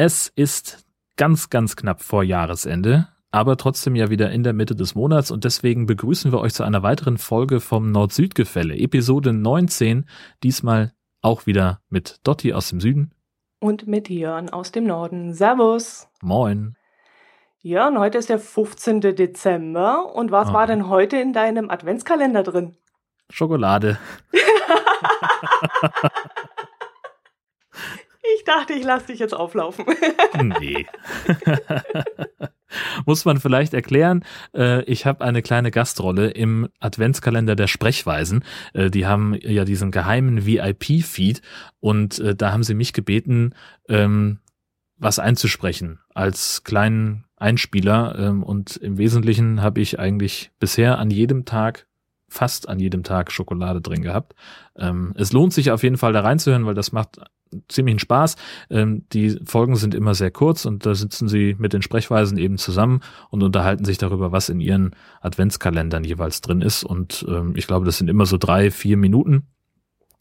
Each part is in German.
Es ist ganz, ganz knapp vor Jahresende, aber trotzdem ja wieder in der Mitte des Monats und deswegen begrüßen wir euch zu einer weiteren Folge vom Nord-Süd-Gefälle, Episode 19, diesmal auch wieder mit Dotti aus dem Süden. Und mit Jörn aus dem Norden. Servus. Moin. Jörn, heute ist der 15. Dezember und was Ah. war denn heute in deinem Adventskalender drin? Schokolade. Ich dachte, ich lasse dich jetzt auflaufen. Nee. Muss man vielleicht erklären, äh, ich habe eine kleine Gastrolle im Adventskalender der Sprechweisen. Äh, die haben ja diesen geheimen VIP-Feed und äh, da haben sie mich gebeten, ähm, was einzusprechen als kleinen Einspieler. Ähm, und im Wesentlichen habe ich eigentlich bisher an jedem Tag, fast an jedem Tag Schokolade drin gehabt. Ähm, es lohnt sich auf jeden Fall da reinzuhören, weil das macht ziemlichen Spaß. Ähm, die Folgen sind immer sehr kurz und da sitzen sie mit den Sprechweisen eben zusammen und unterhalten sich darüber, was in ihren Adventskalendern jeweils drin ist. Und ähm, ich glaube, das sind immer so drei, vier Minuten.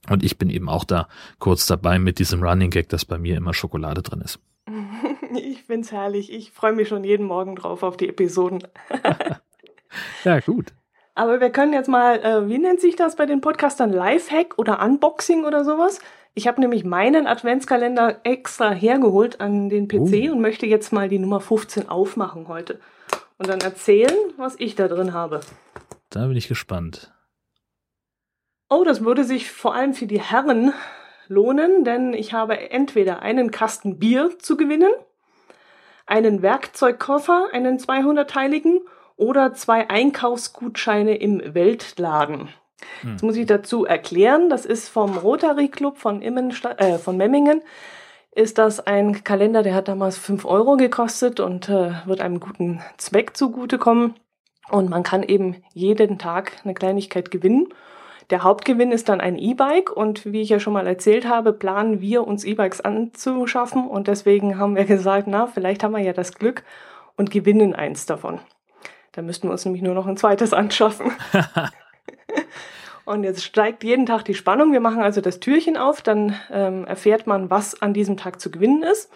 Und ich bin eben auch da kurz dabei mit diesem Running Gag, dass bei mir immer Schokolade drin ist. Ich find's herrlich. Ich freue mich schon jeden Morgen drauf auf die Episoden. Ja, gut. Aber wir können jetzt mal, äh, wie nennt sich das bei den Podcastern? Lifehack oder Unboxing oder sowas? Ich habe nämlich meinen Adventskalender extra hergeholt an den PC Oh. und möchte jetzt mal die Nummer 15 aufmachen heute. Und dann erzählen, was ich da drin habe. Da bin ich gespannt. Oh, das würde sich vor allem für die Herren lohnen, denn ich habe entweder einen Kasten Bier zu gewinnen, einen Werkzeugkoffer, einen 200-teiligen oder zwei Einkaufsgutscheine im Weltladen. Hm. Jetzt muss ich dazu erklären, das ist vom Rotary Club von, Immensta äh, von Memmingen. Ist das ein Kalender, der hat damals 5 Euro gekostet und äh, wird einem guten Zweck zugutekommen. Und man kann eben jeden Tag eine Kleinigkeit gewinnen. Der Hauptgewinn ist dann ein E-Bike und wie ich ja schon mal erzählt habe, planen wir uns E-Bikes anzuschaffen und deswegen haben wir gesagt, na, vielleicht haben wir ja das Glück und gewinnen eins davon. Da müssten wir uns nämlich nur noch ein zweites anschaffen. Und jetzt steigt jeden Tag die Spannung. Wir machen also das Türchen auf, dann ähm, erfährt man, was an diesem Tag zu gewinnen ist.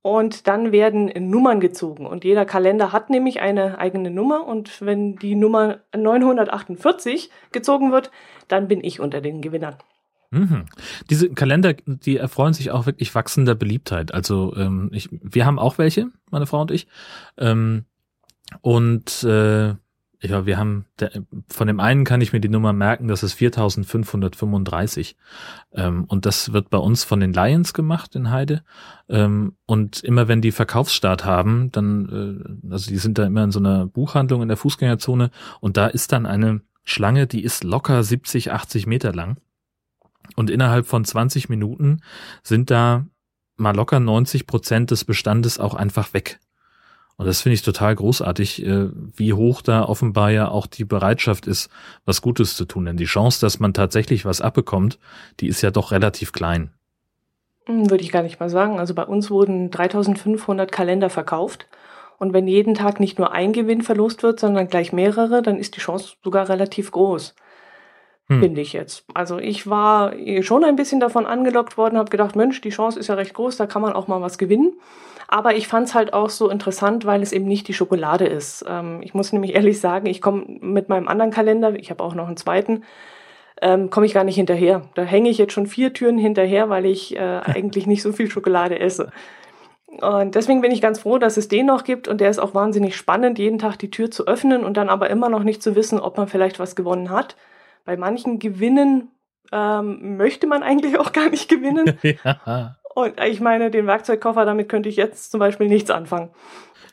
Und dann werden Nummern gezogen. Und jeder Kalender hat nämlich eine eigene Nummer. Und wenn die Nummer 948 gezogen wird, dann bin ich unter den Gewinnern. Mhm. Diese Kalender, die erfreuen sich auch wirklich wachsender Beliebtheit. Also ähm, ich, wir haben auch welche, meine Frau und ich. Ähm, und äh, ja, wir haben der, von dem einen kann ich mir die Nummer merken, das ist 4535. Ähm, und das wird bei uns von den Lions gemacht in Heide. Ähm, und immer wenn die Verkaufsstart haben, dann, äh, also die sind da immer in so einer Buchhandlung in der Fußgängerzone und da ist dann eine Schlange, die ist locker 70, 80 Meter lang. Und innerhalb von 20 Minuten sind da mal locker 90 Prozent des Bestandes auch einfach weg. Und das finde ich total großartig, äh, wie hoch da offenbar ja auch die Bereitschaft ist, was Gutes zu tun. Denn die Chance, dass man tatsächlich was abbekommt, die ist ja doch relativ klein. Hm, Würde ich gar nicht mal sagen. Also bei uns wurden 3500 Kalender verkauft. Und wenn jeden Tag nicht nur ein Gewinn verlost wird, sondern gleich mehrere, dann ist die Chance sogar relativ groß. Hm. Finde ich jetzt. Also ich war schon ein bisschen davon angelockt worden, habe gedacht, Mensch, die Chance ist ja recht groß, da kann man auch mal was gewinnen. Aber ich fand es halt auch so interessant, weil es eben nicht die Schokolade ist. Ähm, ich muss nämlich ehrlich sagen, ich komme mit meinem anderen Kalender, ich habe auch noch einen zweiten, ähm, komme ich gar nicht hinterher. Da hänge ich jetzt schon vier Türen hinterher, weil ich äh, eigentlich nicht so viel Schokolade esse. Und deswegen bin ich ganz froh, dass es den noch gibt und der ist auch wahnsinnig spannend, jeden Tag die Tür zu öffnen und dann aber immer noch nicht zu wissen, ob man vielleicht was gewonnen hat. Bei manchen Gewinnen ähm, möchte man eigentlich auch gar nicht gewinnen. ja. Und ich meine, den Werkzeugkoffer, damit könnte ich jetzt zum Beispiel nichts anfangen.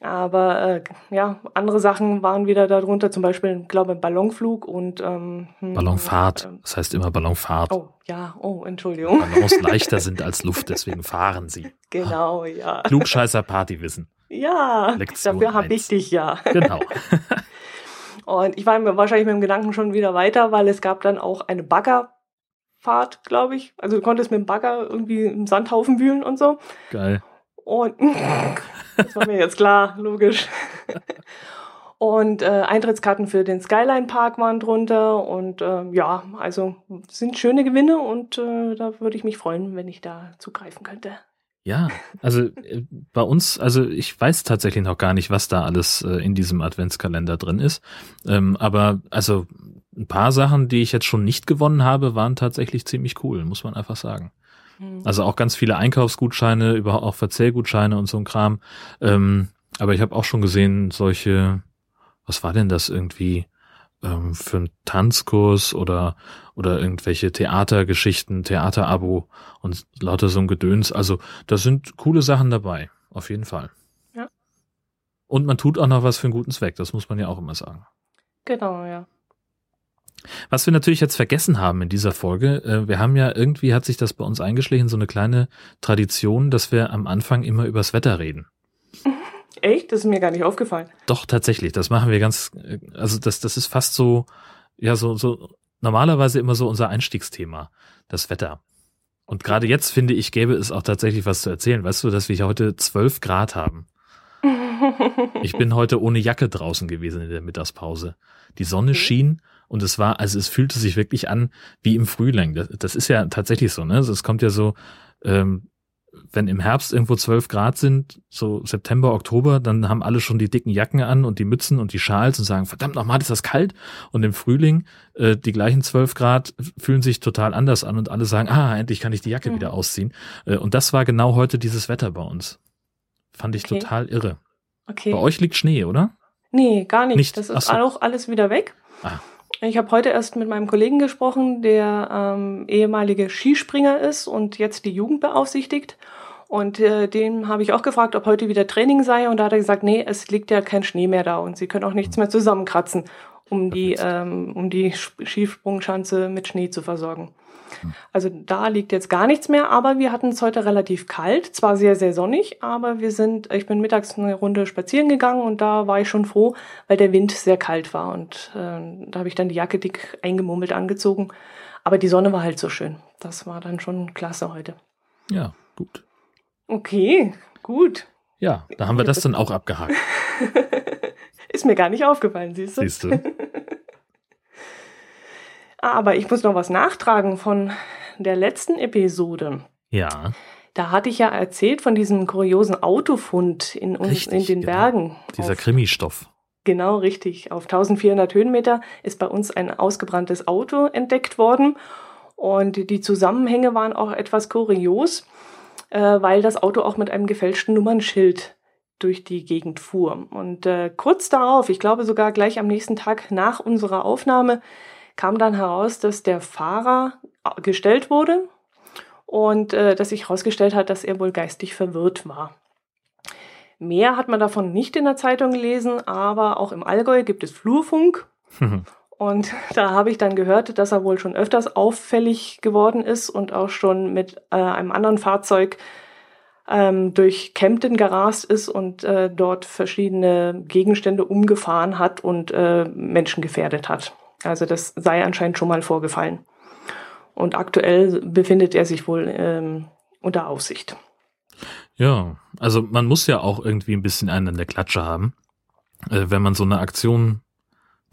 Aber äh, ja, andere Sachen waren wieder darunter, zum Beispiel, ich glaube, Ballonflug und ähm, hm, Ballonfahrt. ähm, Das heißt immer Ballonfahrt. Oh, ja, oh, Entschuldigung. Ballons leichter sind als Luft, deswegen fahren sie. Genau, ja. Klugscheißer Partywissen. Ja, Lektion dafür habe ich dich ja. Genau. Und ich war mir wahrscheinlich mit dem Gedanken schon wieder weiter, weil es gab dann auch eine Baggerfahrt, glaube ich. Also du konntest mit dem Bagger irgendwie im Sandhaufen wühlen und so. Geil. Und das war mir jetzt klar, logisch. Und äh, Eintrittskarten für den Skyline Park waren drunter. Und äh, ja, also sind schöne Gewinne und äh, da würde ich mich freuen, wenn ich da zugreifen könnte. Ja, also äh, bei uns, also ich weiß tatsächlich noch gar nicht, was da alles äh, in diesem Adventskalender drin ist. Ähm, aber also ein paar Sachen, die ich jetzt schon nicht gewonnen habe, waren tatsächlich ziemlich cool, muss man einfach sagen. Mhm. Also auch ganz viele Einkaufsgutscheine, überhaupt auch Verzehrgutscheine und so ein Kram. Ähm, aber ich habe auch schon gesehen, solche, was war denn das irgendwie? ähm, für einen Tanzkurs oder oder irgendwelche Theatergeschichten, Theaterabo und lauter so ein Gedöns. Also da sind coole Sachen dabei, auf jeden Fall. Ja. Und man tut auch noch was für einen guten Zweck, das muss man ja auch immer sagen. Genau, ja. Was wir natürlich jetzt vergessen haben in dieser Folge, äh, wir haben ja irgendwie hat sich das bei uns eingeschlichen, so eine kleine Tradition, dass wir am Anfang immer übers Wetter reden. Echt? Das ist mir gar nicht aufgefallen. Doch, tatsächlich. Das machen wir ganz, also das, das ist fast so, ja, so, so, normalerweise immer so unser Einstiegsthema, das Wetter. Und gerade jetzt finde ich, gäbe es auch tatsächlich was zu erzählen. Weißt du, dass wir heute zwölf Grad haben? Ich bin heute ohne Jacke draußen gewesen in der Mittagspause. Die Sonne schien und es war, also es fühlte sich wirklich an wie im Frühling. Das, das ist ja tatsächlich so, ne? Es kommt ja so, ähm, wenn im Herbst irgendwo 12 Grad sind, so September, Oktober, dann haben alle schon die dicken Jacken an und die Mützen und die Schals und sagen, verdammt nochmal, ist das kalt. Und im Frühling, äh, die gleichen 12 Grad fühlen sich total anders an und alle sagen, ah, endlich kann ich die Jacke mhm. wieder ausziehen. Äh, und das war genau heute dieses Wetter bei uns. Fand ich okay. total irre. Okay. Bei euch liegt Schnee, oder? Nee, gar nicht. nicht? Das ist so. auch alles wieder weg. Ah. Ich habe heute erst mit meinem Kollegen gesprochen, der ähm, ehemalige Skispringer ist und jetzt die Jugend beaufsichtigt. Und äh, dem habe ich auch gefragt, ob heute wieder Training sei. Und da hat er gesagt, nee, es liegt ja kein Schnee mehr da und sie können auch nichts mehr zusammenkratzen, um die, ähm, um die Skisprungschanze mit Schnee zu versorgen. Also da liegt jetzt gar nichts mehr, aber wir hatten es heute relativ kalt, zwar sehr, sehr sonnig, aber wir sind, ich bin mittags eine Runde spazieren gegangen und da war ich schon froh, weil der Wind sehr kalt war und äh, da habe ich dann die Jacke dick eingemummelt angezogen. Aber die Sonne war halt so schön. Das war dann schon klasse heute. Ja, gut. Okay, gut. Ja, da haben wir das dann auch abgehakt. Ist mir gar nicht aufgefallen, siehst du? Siehst du. Aber ich muss noch was nachtragen von der letzten Episode. Ja. Da hatte ich ja erzählt von diesem kuriosen Autofund in, uns, in den genau. Bergen. Dieser Krimistoff. Genau, richtig. Auf 1400 Höhenmeter ist bei uns ein ausgebranntes Auto entdeckt worden. Und die Zusammenhänge waren auch etwas kurios, äh, weil das Auto auch mit einem gefälschten Nummernschild durch die Gegend fuhr. Und äh, kurz darauf, ich glaube sogar gleich am nächsten Tag nach unserer Aufnahme, kam dann heraus, dass der Fahrer gestellt wurde und äh, dass sich herausgestellt hat, dass er wohl geistig verwirrt war. Mehr hat man davon nicht in der Zeitung gelesen, aber auch im Allgäu gibt es Flurfunk. Und da habe ich dann gehört, dass er wohl schon öfters auffällig geworden ist und auch schon mit äh, einem anderen Fahrzeug ähm, durch Kempten gerast ist und äh, dort verschiedene Gegenstände umgefahren hat und äh, Menschen gefährdet hat. Also das sei anscheinend schon mal vorgefallen. Und aktuell befindet er sich wohl ähm, unter Aufsicht. Ja, also man muss ja auch irgendwie ein bisschen einen in der Klatsche haben, äh, wenn man so eine Aktion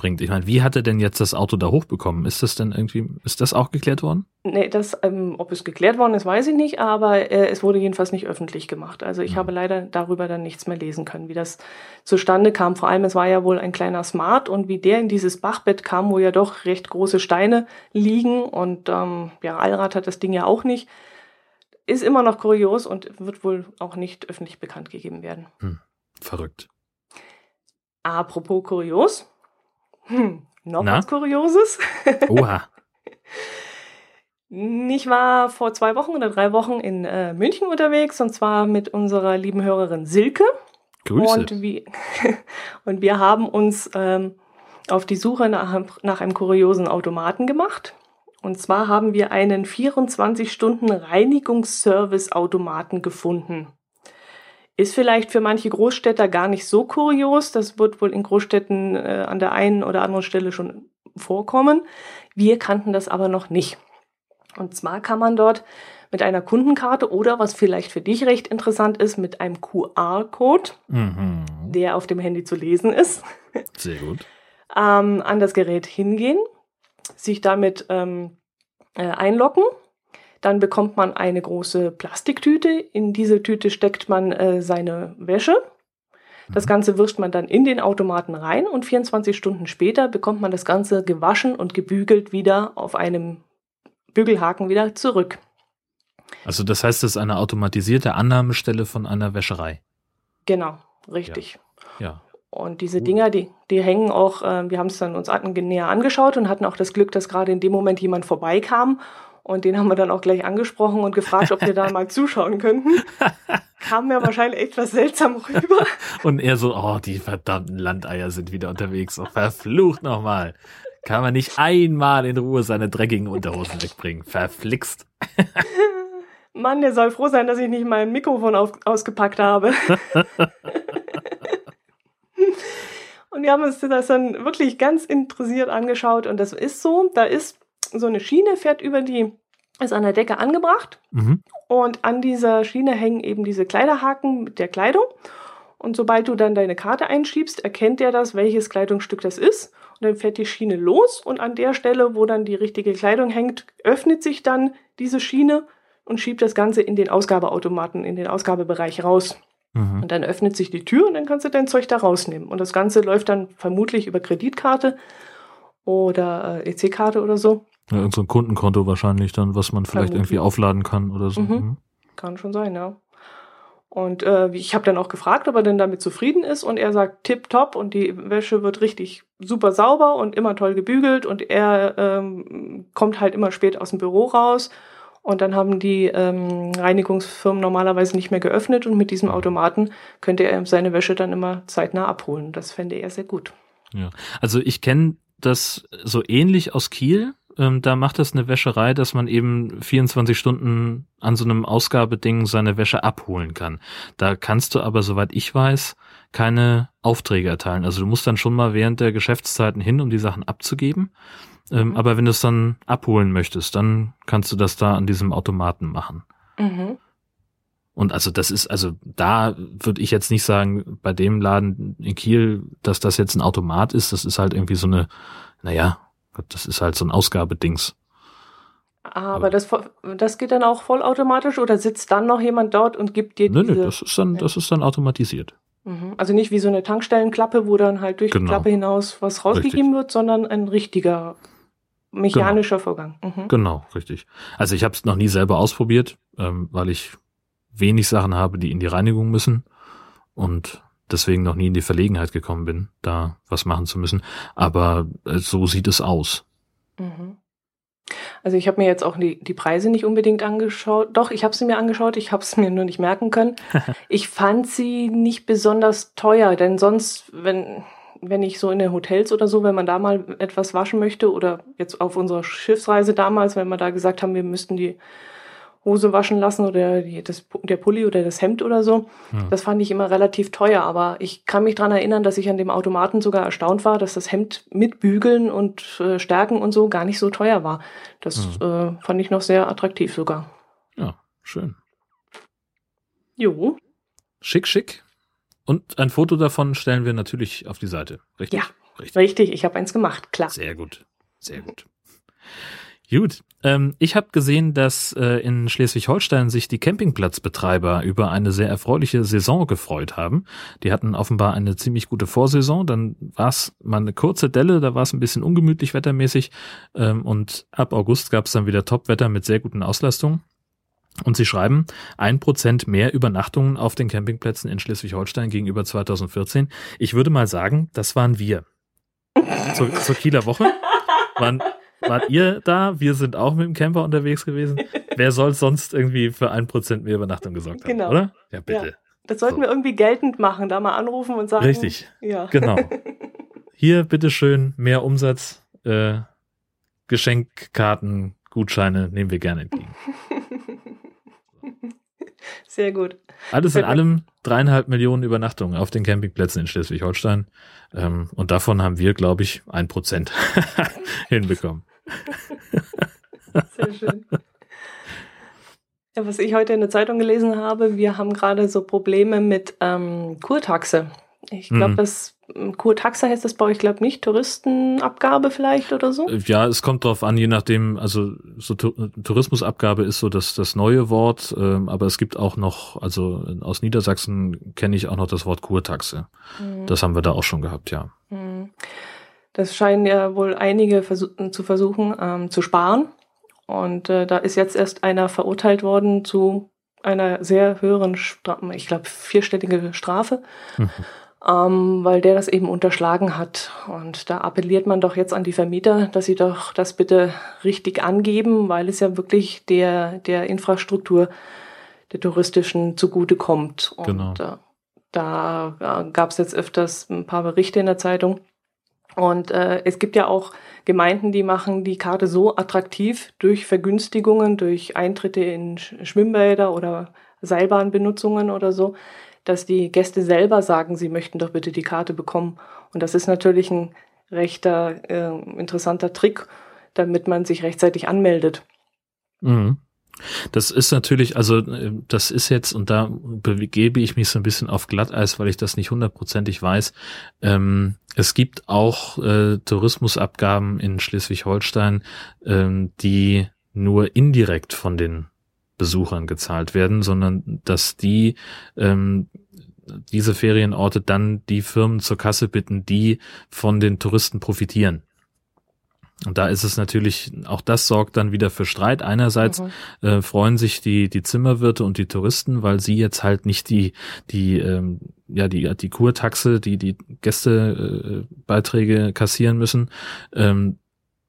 bringt. Ich meine, wie hat er denn jetzt das Auto da hochbekommen? Ist das denn irgendwie, ist das auch geklärt worden? Nee, das, ähm, ob es geklärt worden ist, weiß ich nicht, aber äh, es wurde jedenfalls nicht öffentlich gemacht. Also ich mhm. habe leider darüber dann nichts mehr lesen können, wie das zustande kam. Vor allem, es war ja wohl ein kleiner Smart und wie der in dieses Bachbett kam, wo ja doch recht große Steine liegen und ähm, ja, Allrad hat das Ding ja auch nicht. Ist immer noch kurios und wird wohl auch nicht öffentlich bekannt gegeben werden. Hm, verrückt. Apropos kurios, hm, noch Na? was Kurioses. Oha. Ich war vor zwei Wochen oder drei Wochen in äh, München unterwegs und zwar mit unserer lieben Hörerin Silke. Grüße. Und, wie, und wir haben uns ähm, auf die Suche nach, nach einem kuriosen Automaten gemacht. Und zwar haben wir einen 24-Stunden-Reinigungsservice-Automaten gefunden. Ist vielleicht für manche Großstädter gar nicht so kurios. Das wird wohl in Großstädten äh, an der einen oder anderen Stelle schon vorkommen. Wir kannten das aber noch nicht. Und zwar kann man dort mit einer Kundenkarte oder was vielleicht für dich recht interessant ist, mit einem QR-Code, mhm. der auf dem Handy zu lesen ist. Sehr gut. ähm, an das Gerät hingehen, sich damit ähm, äh, einloggen Dann bekommt man eine große Plastiktüte. In diese Tüte steckt man äh, seine Wäsche. Das Mhm. Ganze wirft man dann in den Automaten rein und 24 Stunden später bekommt man das Ganze gewaschen und gebügelt wieder auf einem Bügelhaken wieder zurück. Also das heißt, es ist eine automatisierte Annahmestelle von einer Wäscherei. Genau, richtig. Ja. Und diese. Dinger, die, die hängen auch, äh, wir haben es dann uns näher angeschaut und hatten auch das Glück, dass gerade in dem Moment jemand vorbeikam. Und den haben wir dann auch gleich angesprochen und gefragt, ob wir da mal zuschauen könnten. Kam mir wahrscheinlich etwas seltsam rüber. Und er so, oh, die verdammten Landeier sind wieder unterwegs. Oh, verflucht nochmal. Kann man nicht einmal in Ruhe seine dreckigen Unterhosen wegbringen. Verflixt. Mann, der soll froh sein, dass ich nicht mein Mikrofon auf, ausgepackt habe. und wir haben uns das dann wirklich ganz interessiert angeschaut. Und das ist so, da ist so eine Schiene, fährt über die, ist an der Decke angebracht. Mhm. Und an dieser Schiene hängen eben diese Kleiderhaken mit der Kleidung. Und sobald du dann deine Karte einschiebst, erkennt er das, welches Kleidungsstück das ist. Und dann fährt die Schiene los und an der Stelle, wo dann die richtige Kleidung hängt, öffnet sich dann diese Schiene und schiebt das Ganze in den Ausgabeautomaten, in den Ausgabebereich raus. Mhm. Und dann öffnet sich die Tür und dann kannst du dein Zeug da rausnehmen. Und das Ganze läuft dann vermutlich über Kreditkarte oder äh, EC-Karte oder so. Ja, irgend so ein Kundenkonto wahrscheinlich dann, was man vielleicht Vermutlich. irgendwie aufladen kann oder so. Mhm. Mhm. Kann schon sein, ja. Und äh, ich habe dann auch gefragt, ob er denn damit zufrieden ist und er sagt tipptopp und die Wäsche wird richtig super sauber und immer toll gebügelt und er ähm, kommt halt immer spät aus dem Büro raus und dann haben die ähm, Reinigungsfirmen normalerweise nicht mehr geöffnet und mit diesem Automaten könnte er seine Wäsche dann immer zeitnah abholen. Das fände er sehr gut. Also ich kenne das so ähnlich aus Kiel. Ähm, da macht das eine Wäscherei, dass man eben 24 Stunden an so einem Ausgabeding seine Wäsche abholen kann. Da kannst du aber, soweit ich weiß, keine Aufträge erteilen. Also du musst dann schon mal während der Geschäftszeiten hin, um die Sachen abzugeben. Ähm, Mhm. aber wenn du es dann abholen möchtest, dann kannst du das da an diesem Automaten machen. Mhm. Und also das ist, also da würde ich jetzt nicht sagen, bei dem Laden in Kiel, dass das jetzt ein Automat ist, das ist halt irgendwie so eine, naja, das ist halt so ein Ausgabedings. Aber Aber- das, das geht dann auch vollautomatisch oder sitzt dann noch jemand dort und gibt dir Nö, diese... nö, das ist dann, das ist dann automatisiert. Mhm. Also nicht wie so eine Tankstellenklappe, wo dann halt durch Genau. die Klappe hinaus was rausgegeben wird, sondern ein richtiger mechanischer Vorgang. Mhm. Genau, richtig. Also ich habe es noch nie selber ausprobiert, ähm, weil ich wenig Sachen habe, die in die Reinigung müssen und deswegen noch nie in die Verlegenheit gekommen bin, da was machen zu müssen. Aber äh, so sieht es aus. Mhm. Also ich habe mir jetzt auch die, die Preise nicht unbedingt angeschaut. Doch, ich habe sie mir angeschaut, ich habe es mir nur nicht merken können. ich fand sie nicht besonders teuer, denn sonst, wenn, wenn ich so in den Hotels oder so, wenn man da mal etwas waschen möchte oder jetzt auf unserer Schiffsreise damals, wenn wir da gesagt haben, wir müssten die Hose waschen lassen oder die, das, der Pulli oder das Hemd oder so, Hm. das fand ich immer relativ teuer. Aber ich kann mich dran erinnern, dass ich an dem Automaten sogar erstaunt war, dass das Hemd mit Bügeln und äh, Stärken und so gar nicht so teuer war. Das äh, fand ich noch sehr attraktiv sogar. Ja, schön. Jo, Schick, schick. Und ein Foto davon stellen wir natürlich auf die Seite. Richtig? Ja. Richtig. richtig, ich habe eins gemacht, klar. Sehr gut. Sehr gut. Gut. Ähm, ich habe gesehen, dass äh, in Schleswig-Holstein sich die Campingplatzbetreiber über eine sehr erfreuliche Saison gefreut haben. Die hatten offenbar eine ziemlich gute Vorsaison. Dann war es mal eine kurze Delle, da war es ein bisschen ungemütlich wettermäßig. Ähm, und ab August gab es dann wieder Topwetter mit sehr guten Auslastungen. Und sie schreiben, ein Prozent mehr Übernachtungen auf den Campingplätzen in Schleswig-Holstein gegenüber 2014. Ich würde mal sagen, das waren wir. Zur, zur Kieler Woche waren, wart ihr da? Wir sind auch mit dem Camper unterwegs gewesen. Wer soll sonst irgendwie für ein Prozent mehr Übernachtung gesorgt haben, Genau. oder? Ja, bitte. Das sollten So. wir irgendwie geltend machen, da mal anrufen und sagen. Richtig. Ja. Genau. Hier, bitteschön, mehr Umsatz, äh, Geschenkkarten, Gutscheine nehmen wir gerne entgegen. Sehr gut. Alles in allem dreieinhalb Millionen Übernachtungen auf den Campingplätzen in Schleswig-Holstein. Ähm, und davon haben wir, glaube ich, ein Prozent hinbekommen. Sehr schön. Ja, was ich heute in der Zeitung gelesen habe, wir haben gerade so Probleme mit ähm, Kurtaxe. Ich glaube, Mhm. das Kurtaxe heißt das bei euch, glaube nicht, Touristenabgabe vielleicht oder so? Ja, es kommt drauf an, je nachdem, also so Tourismusabgabe ist so das, das neue Wort, ähm, aber es gibt auch noch, also aus Niedersachsen kenne ich auch noch das Wort Kurtaxe. Mhm. Das haben wir da auch schon gehabt, ja. Mhm. Das scheinen ja wohl einige versuch zu versuchen ähm, zu sparen. Und äh, da ist jetzt erst einer verurteilt worden zu einer sehr höheren, Stra ich glaube, vierstellige Strafe. Mhm ähm, weil der das eben unterschlagen hat. Und da appelliert man doch jetzt an die Vermieter, dass sie doch das bitte richtig angeben, weil es ja wirklich der, der Infrastruktur der touristischen zugutekommt. Und genau. äh, da äh, gab es jetzt öfters ein paar Berichte in der Zeitung. Und äh, es gibt ja auch Gemeinden, die machen die Karte so attraktiv durch Vergünstigungen, durch Eintritte in Schwimmbäder oder Seilbahnbenutzungen oder so, dass die Gäste selber sagen, sie möchten doch bitte die Karte bekommen. Und das ist natürlich ein rechter äh, interessanter Trick, damit man sich rechtzeitig anmeldet. Mhm. Das ist natürlich, also äh, das ist jetzt, und da begebe ich mich so ein bisschen auf Glatteis, weil ich das nicht hundertprozentig weiß. Ähm, es gibt auch äh, Tourismusabgaben in Schleswig-Holstein, ähm, die nur indirekt von den Besuchern gezahlt werden, sondern dass die ähm, diese Ferienorte dann die Firmen zur Kasse bitten, die von den Touristen profitieren. Und da ist es natürlich, auch das sorgt dann wieder für Streit. Einerseits mhm. äh, freuen sich die, die Zimmerwirte und die Touristen, weil sie jetzt halt nicht die, die, ähm, ja, die, die Kurtaxe, die, die Gästebeiträge äh, kassieren müssen. Ähm,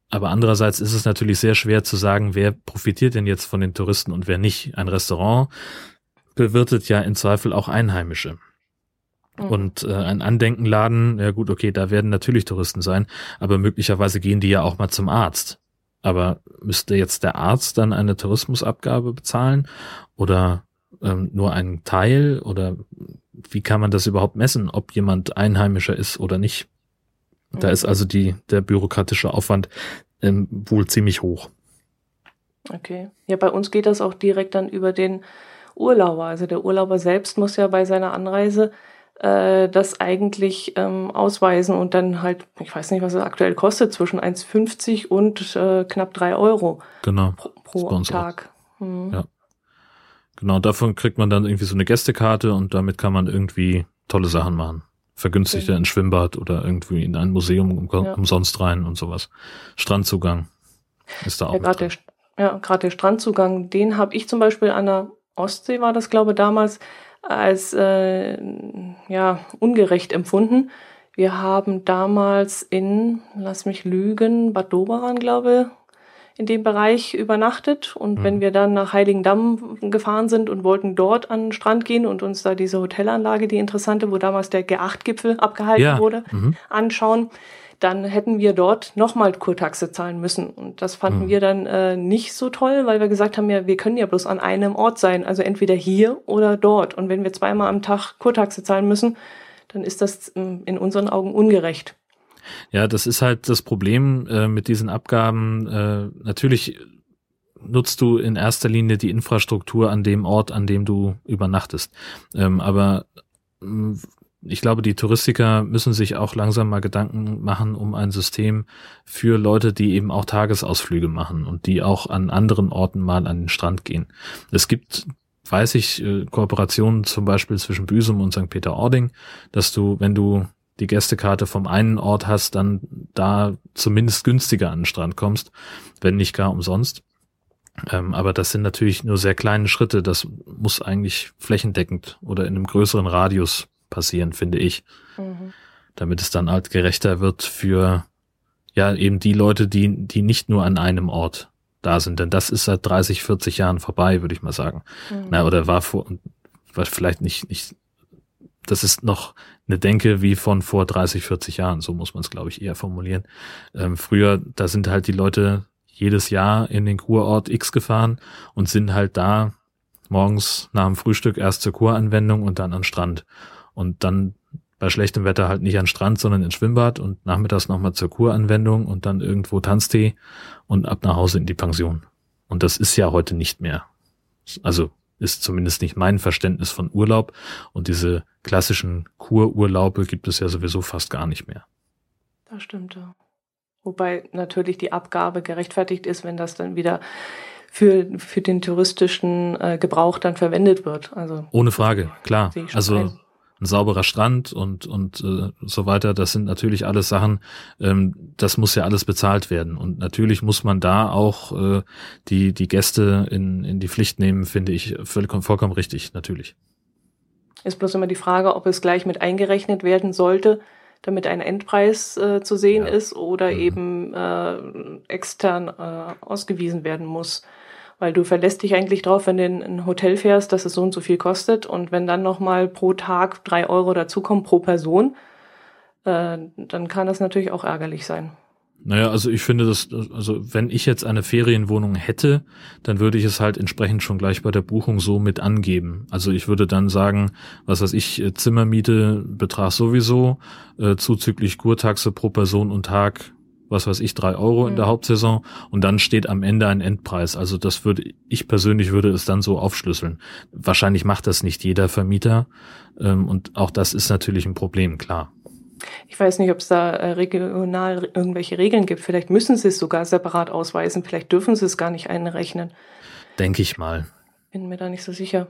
aber andererseits ist es natürlich sehr schwer zu sagen, wer profitiert denn jetzt von den Touristen und wer nicht. Ein Restaurant bewirtet ja in Zweifel auch Einheimische. Mhm. Und äh, ein Andenkenladen, ja gut, okay, da werden natürlich Touristen sein, aber möglicherweise gehen die ja auch mal zum Arzt. Aber müsste jetzt der Arzt dann eine Tourismusabgabe bezahlen oder ähm, nur einen Teil oder wie kann man das überhaupt messen, ob jemand Einheimischer ist oder nicht? Da ist also die, der bürokratische Aufwand ähm, wohl ziemlich hoch. Okay. Ja, bei uns geht das auch direkt dann über den Urlauber. Also der Urlauber selbst muss ja bei seiner Anreise äh, das eigentlich ähm, ausweisen und dann halt, ich weiß nicht, was es aktuell kostet, zwischen 1,50 und äh, knapp 3 Euro genau. pro, pro Tag. Hm. Ja. Genau, davon kriegt man dann irgendwie so eine Gästekarte und damit kann man irgendwie tolle Sachen machen vergünstigter ins Schwimmbad oder irgendwie in ein Museum um, ja. umsonst rein und sowas. Strandzugang ist da auch. Ja, gerade der, ja, gerade der Strandzugang, den habe ich zum Beispiel an der Ostsee, war das glaube ich damals, als äh, ja, ungerecht empfunden. Wir haben damals in, lass mich lügen, Bad Doberan, glaube ich, in dem Bereich übernachtet. Und mhm. wenn wir dann nach Heiligendamm gefahren sind und wollten dort an den Strand gehen und uns da diese Hotelanlage, die interessante, wo damals der G8-Gipfel abgehalten ja. wurde, mhm. anschauen, dann hätten wir dort nochmal Kurtaxe zahlen müssen. Und das fanden mhm. wir dann äh, nicht so toll, weil wir gesagt haben, ja, wir können ja bloß an einem Ort sein, also entweder hier oder dort. Und wenn wir zweimal am Tag Kurtaxe zahlen müssen, dann ist das ähm, in unseren Augen ungerecht. Ja, das ist halt das Problem äh, mit diesen Abgaben. Äh, natürlich nutzt du in erster Linie die Infrastruktur an dem Ort, an dem du übernachtest. Ähm, aber ich glaube, die Touristiker müssen sich auch langsam mal Gedanken machen um ein System für Leute, die eben auch Tagesausflüge machen und die auch an anderen Orten mal an den Strand gehen. Es gibt weiß ich, äh, Kooperationen zum Beispiel zwischen Büsum und St. Peter-Ording, dass du, wenn du die Gästekarte vom einen Ort hast, dann da zumindest günstiger an den Strand kommst, wenn nicht gar umsonst. Ähm, aber das sind natürlich nur sehr kleine Schritte. Das muss eigentlich flächendeckend oder in einem größeren Radius passieren, finde ich. Mhm. Damit es dann halt gerechter wird für ja eben die Leute, die, die nicht nur an einem Ort da sind. Denn das ist seit 30, 40 Jahren vorbei, würde ich mal sagen. Mhm. Na, oder war vor, war vielleicht nicht, nicht das ist noch eine Denke wie von vor 30, 40 Jahren, so muss man es, glaube ich, eher formulieren. Ähm, früher, da sind halt die Leute jedes Jahr in den Kurort X gefahren und sind halt da morgens nach dem Frühstück erst zur Kuranwendung und dann an Strand. Und dann bei schlechtem Wetter halt nicht an Strand, sondern ins Schwimmbad und nachmittags nochmal zur Kuranwendung und dann irgendwo Tanztee und ab nach Hause in die Pension. Und das ist ja heute nicht mehr. Also ist zumindest nicht mein Verständnis von Urlaub. Und diese klassischen Kururlaube gibt es ja sowieso fast gar nicht mehr. Das stimmt, ja. Wobei natürlich die Abgabe gerechtfertigt ist, wenn das dann wieder für, für den touristischen äh, Gebrauch dann verwendet wird. Also ohne Frage, klar. Also ein. Ein sauberer Strand und und äh, so weiter, das sind natürlich alles Sachen, ähm, das muss ja alles bezahlt werden und natürlich muss man da auch äh, die die Gäste in in die Pflicht nehmen, finde ich völlig vollkommen richtig, natürlich. Ist bloß immer die Frage, ob es gleich mit eingerechnet werden sollte damit ein Endpreis äh, zu sehen ja. ist oder mhm. eben äh, extern äh, ausgewiesen werden muss. Weil du verlässt dich eigentlich drauf, wenn du in ein Hotel fährst, dass es so und so viel kostet und wenn dann nochmal pro Tag drei Euro dazukommen pro Person, äh, dann kann das natürlich auch ärgerlich sein. Naja, also ich finde das, also wenn ich jetzt eine Ferienwohnung hätte, dann würde ich es halt entsprechend schon gleich bei der Buchung so mit angeben. Also ich würde dann sagen, was weiß ich, äh, Zimmermiete Betrag sowieso, äh, zuzüglich Kurtaxe pro Person und Tag, was weiß ich, drei Euro in der mhm. Hauptsaison und dann steht am Ende ein Endpreis. Also das würde, ich persönlich würde es dann so aufschlüsseln. Wahrscheinlich macht das nicht jeder Vermieter ähm, und auch das ist natürlich ein Problem, klar. Ich weiß nicht, ob es da äh, regional irgendwelche Regeln gibt. Vielleicht müssen sie es sogar separat ausweisen. Vielleicht dürfen sie es gar nicht einrechnen. Denke ich mal. Bin mir da nicht so sicher.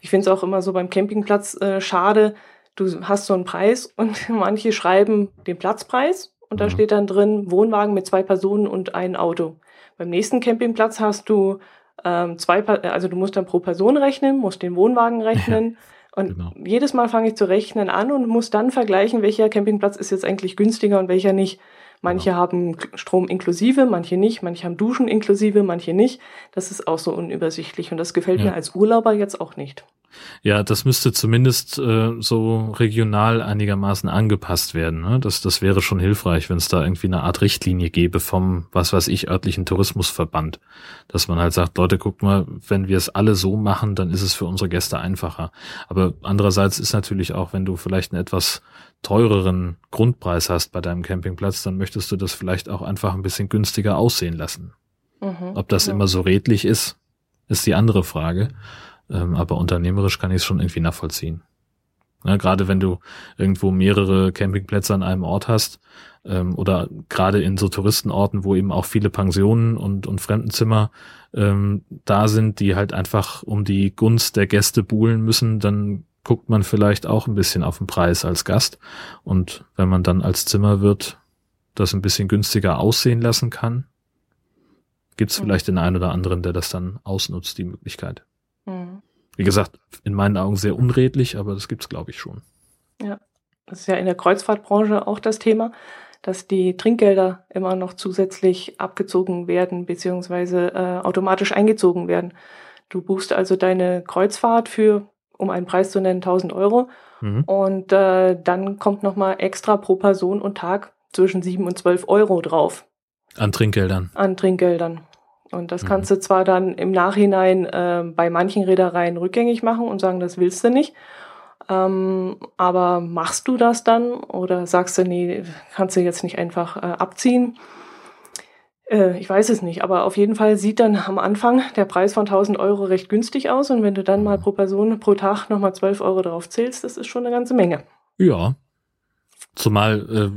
Ich finde es auch immer so beim Campingplatz äh, schade. Du hast so einen Preis und manche schreiben den Platzpreis und da mhm. steht dann drin Wohnwagen mit zwei Personen und ein Auto. Beim nächsten Campingplatz hast du ähm, zwei, also du musst dann pro Person rechnen, musst den Wohnwagen rechnen. Und genau. jedes Mal fange ich zu rechnen an und muss dann vergleichen, welcher Campingplatz ist jetzt eigentlich günstiger und welcher nicht. Manche genau. haben Strom inklusive, manche nicht, manche haben Duschen inklusive, manche nicht. Das ist auch so unübersichtlich und das gefällt ja. mir als Urlauber jetzt auch nicht. Ja, das müsste zumindest äh, so regional einigermaßen angepasst werden. Ne? Das, das wäre schon hilfreich, wenn es da irgendwie eine Art Richtlinie gäbe vom, was weiß ich, örtlichen Tourismusverband. Dass man halt sagt, Leute, guckt mal, wenn wir es alle so machen, dann ist es für unsere Gäste einfacher. Aber andererseits ist natürlich auch, wenn du vielleicht einen etwas teureren Grundpreis hast bei deinem Campingplatz, dann möchtest du das vielleicht auch einfach ein bisschen günstiger aussehen lassen. Mhm, Ob das ja. immer so redlich ist, ist die andere Frage. Ähm, aber unternehmerisch kann ich es schon irgendwie nachvollziehen. Ja, gerade wenn du irgendwo mehrere Campingplätze an einem Ort hast ähm, oder gerade in so Touristenorten, wo eben auch viele Pensionen und, und Fremdenzimmer ähm, da sind, die halt einfach um die Gunst der Gäste buhlen müssen, dann guckt man vielleicht auch ein bisschen auf den Preis als Gast. Und wenn man dann als Zimmerwirt das ein bisschen günstiger aussehen lassen kann, gibt's vielleicht den einen oder anderen, der das dann ausnutzt, die Möglichkeit. Wie gesagt, in meinen Augen sehr unredlich, aber das gibt's, glaube ich, schon. Ja, das ist ja in der Kreuzfahrtbranche auch das Thema, dass die Trinkgelder immer noch zusätzlich abgezogen werden, beziehungsweise äh, automatisch eingezogen werden. Du buchst also deine Kreuzfahrt für, um einen Preis zu nennen, 1000 Euro. Mhm. Und äh, dann kommt nochmal extra pro Person und Tag zwischen 7 und 12 Euro drauf. An Trinkgeldern. An Trinkgeldern. Und das mhm. kannst du zwar dann im Nachhinein äh, bei manchen Reedereien rückgängig machen und sagen, das willst du nicht. Ähm, aber machst du das dann oder sagst du, nee, kannst du jetzt nicht einfach äh, abziehen? Äh, ich weiß es nicht, aber auf jeden Fall sieht dann am Anfang der Preis von 1000 Euro recht günstig aus und wenn du dann mal pro Person pro Tag nochmal 12 Euro drauf zählst, das ist schon eine ganze Menge. Ja. Zumal,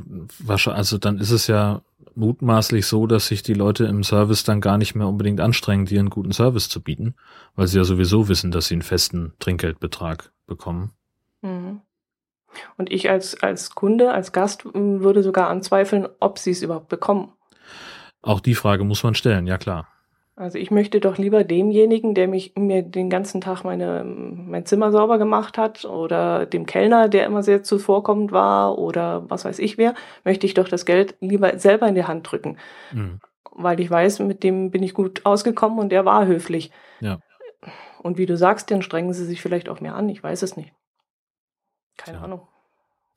äh, also dann ist es ja mutmaßlich so, dass sich die Leute im Service dann gar nicht mehr unbedingt anstrengen, dir einen guten Service zu bieten, weil sie ja sowieso wissen, dass sie einen festen Trinkgeldbetrag bekommen. Mhm. Und ich als, als Kunde, als Gast würde sogar anzweifeln, ob sie es überhaupt bekommen. Auch die Frage muss man stellen, ja klar. Also ich möchte doch lieber demjenigen, der mich mir den ganzen Tag meine, mein Zimmer sauber gemacht hat oder dem Kellner, der immer sehr zuvorkommend war oder was weiß ich wer, möchte ich doch das Geld lieber selber in die Hand drücken. Mhm. Weil ich weiß, mit dem bin ich gut ausgekommen und der war höflich. Ja. Und wie du sagst, dann strengen sie sich vielleicht auch mehr an. Ich weiß es nicht. Keine ja. Ahnung.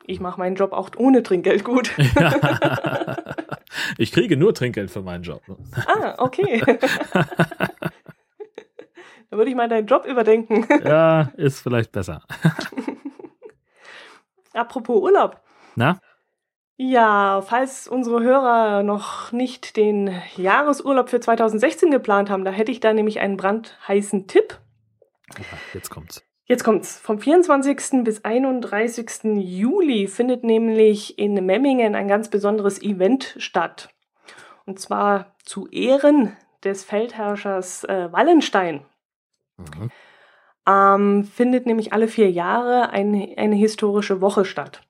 Ich mache meinen Job auch ohne Trinkgeld gut. ich kriege nur Trinkgeld für meinen Job. Ah, okay. Dann würde ich mal deinen Job überdenken. ja, ist vielleicht besser. Apropos Urlaub. Na? Ja, falls unsere Hörer noch nicht den Jahresurlaub für 2016 geplant haben, da hätte ich da nämlich einen brandheißen Tipp. jetzt kommt's. Jetzt kommt's. Vom 24. bis 31. Juli findet nämlich in Memmingen ein ganz besonderes Event statt. Und zwar zu Ehren des Feldherrschers äh, Wallenstein. Mhm. Ähm, findet nämlich alle vier Jahre eine, eine historische Woche statt.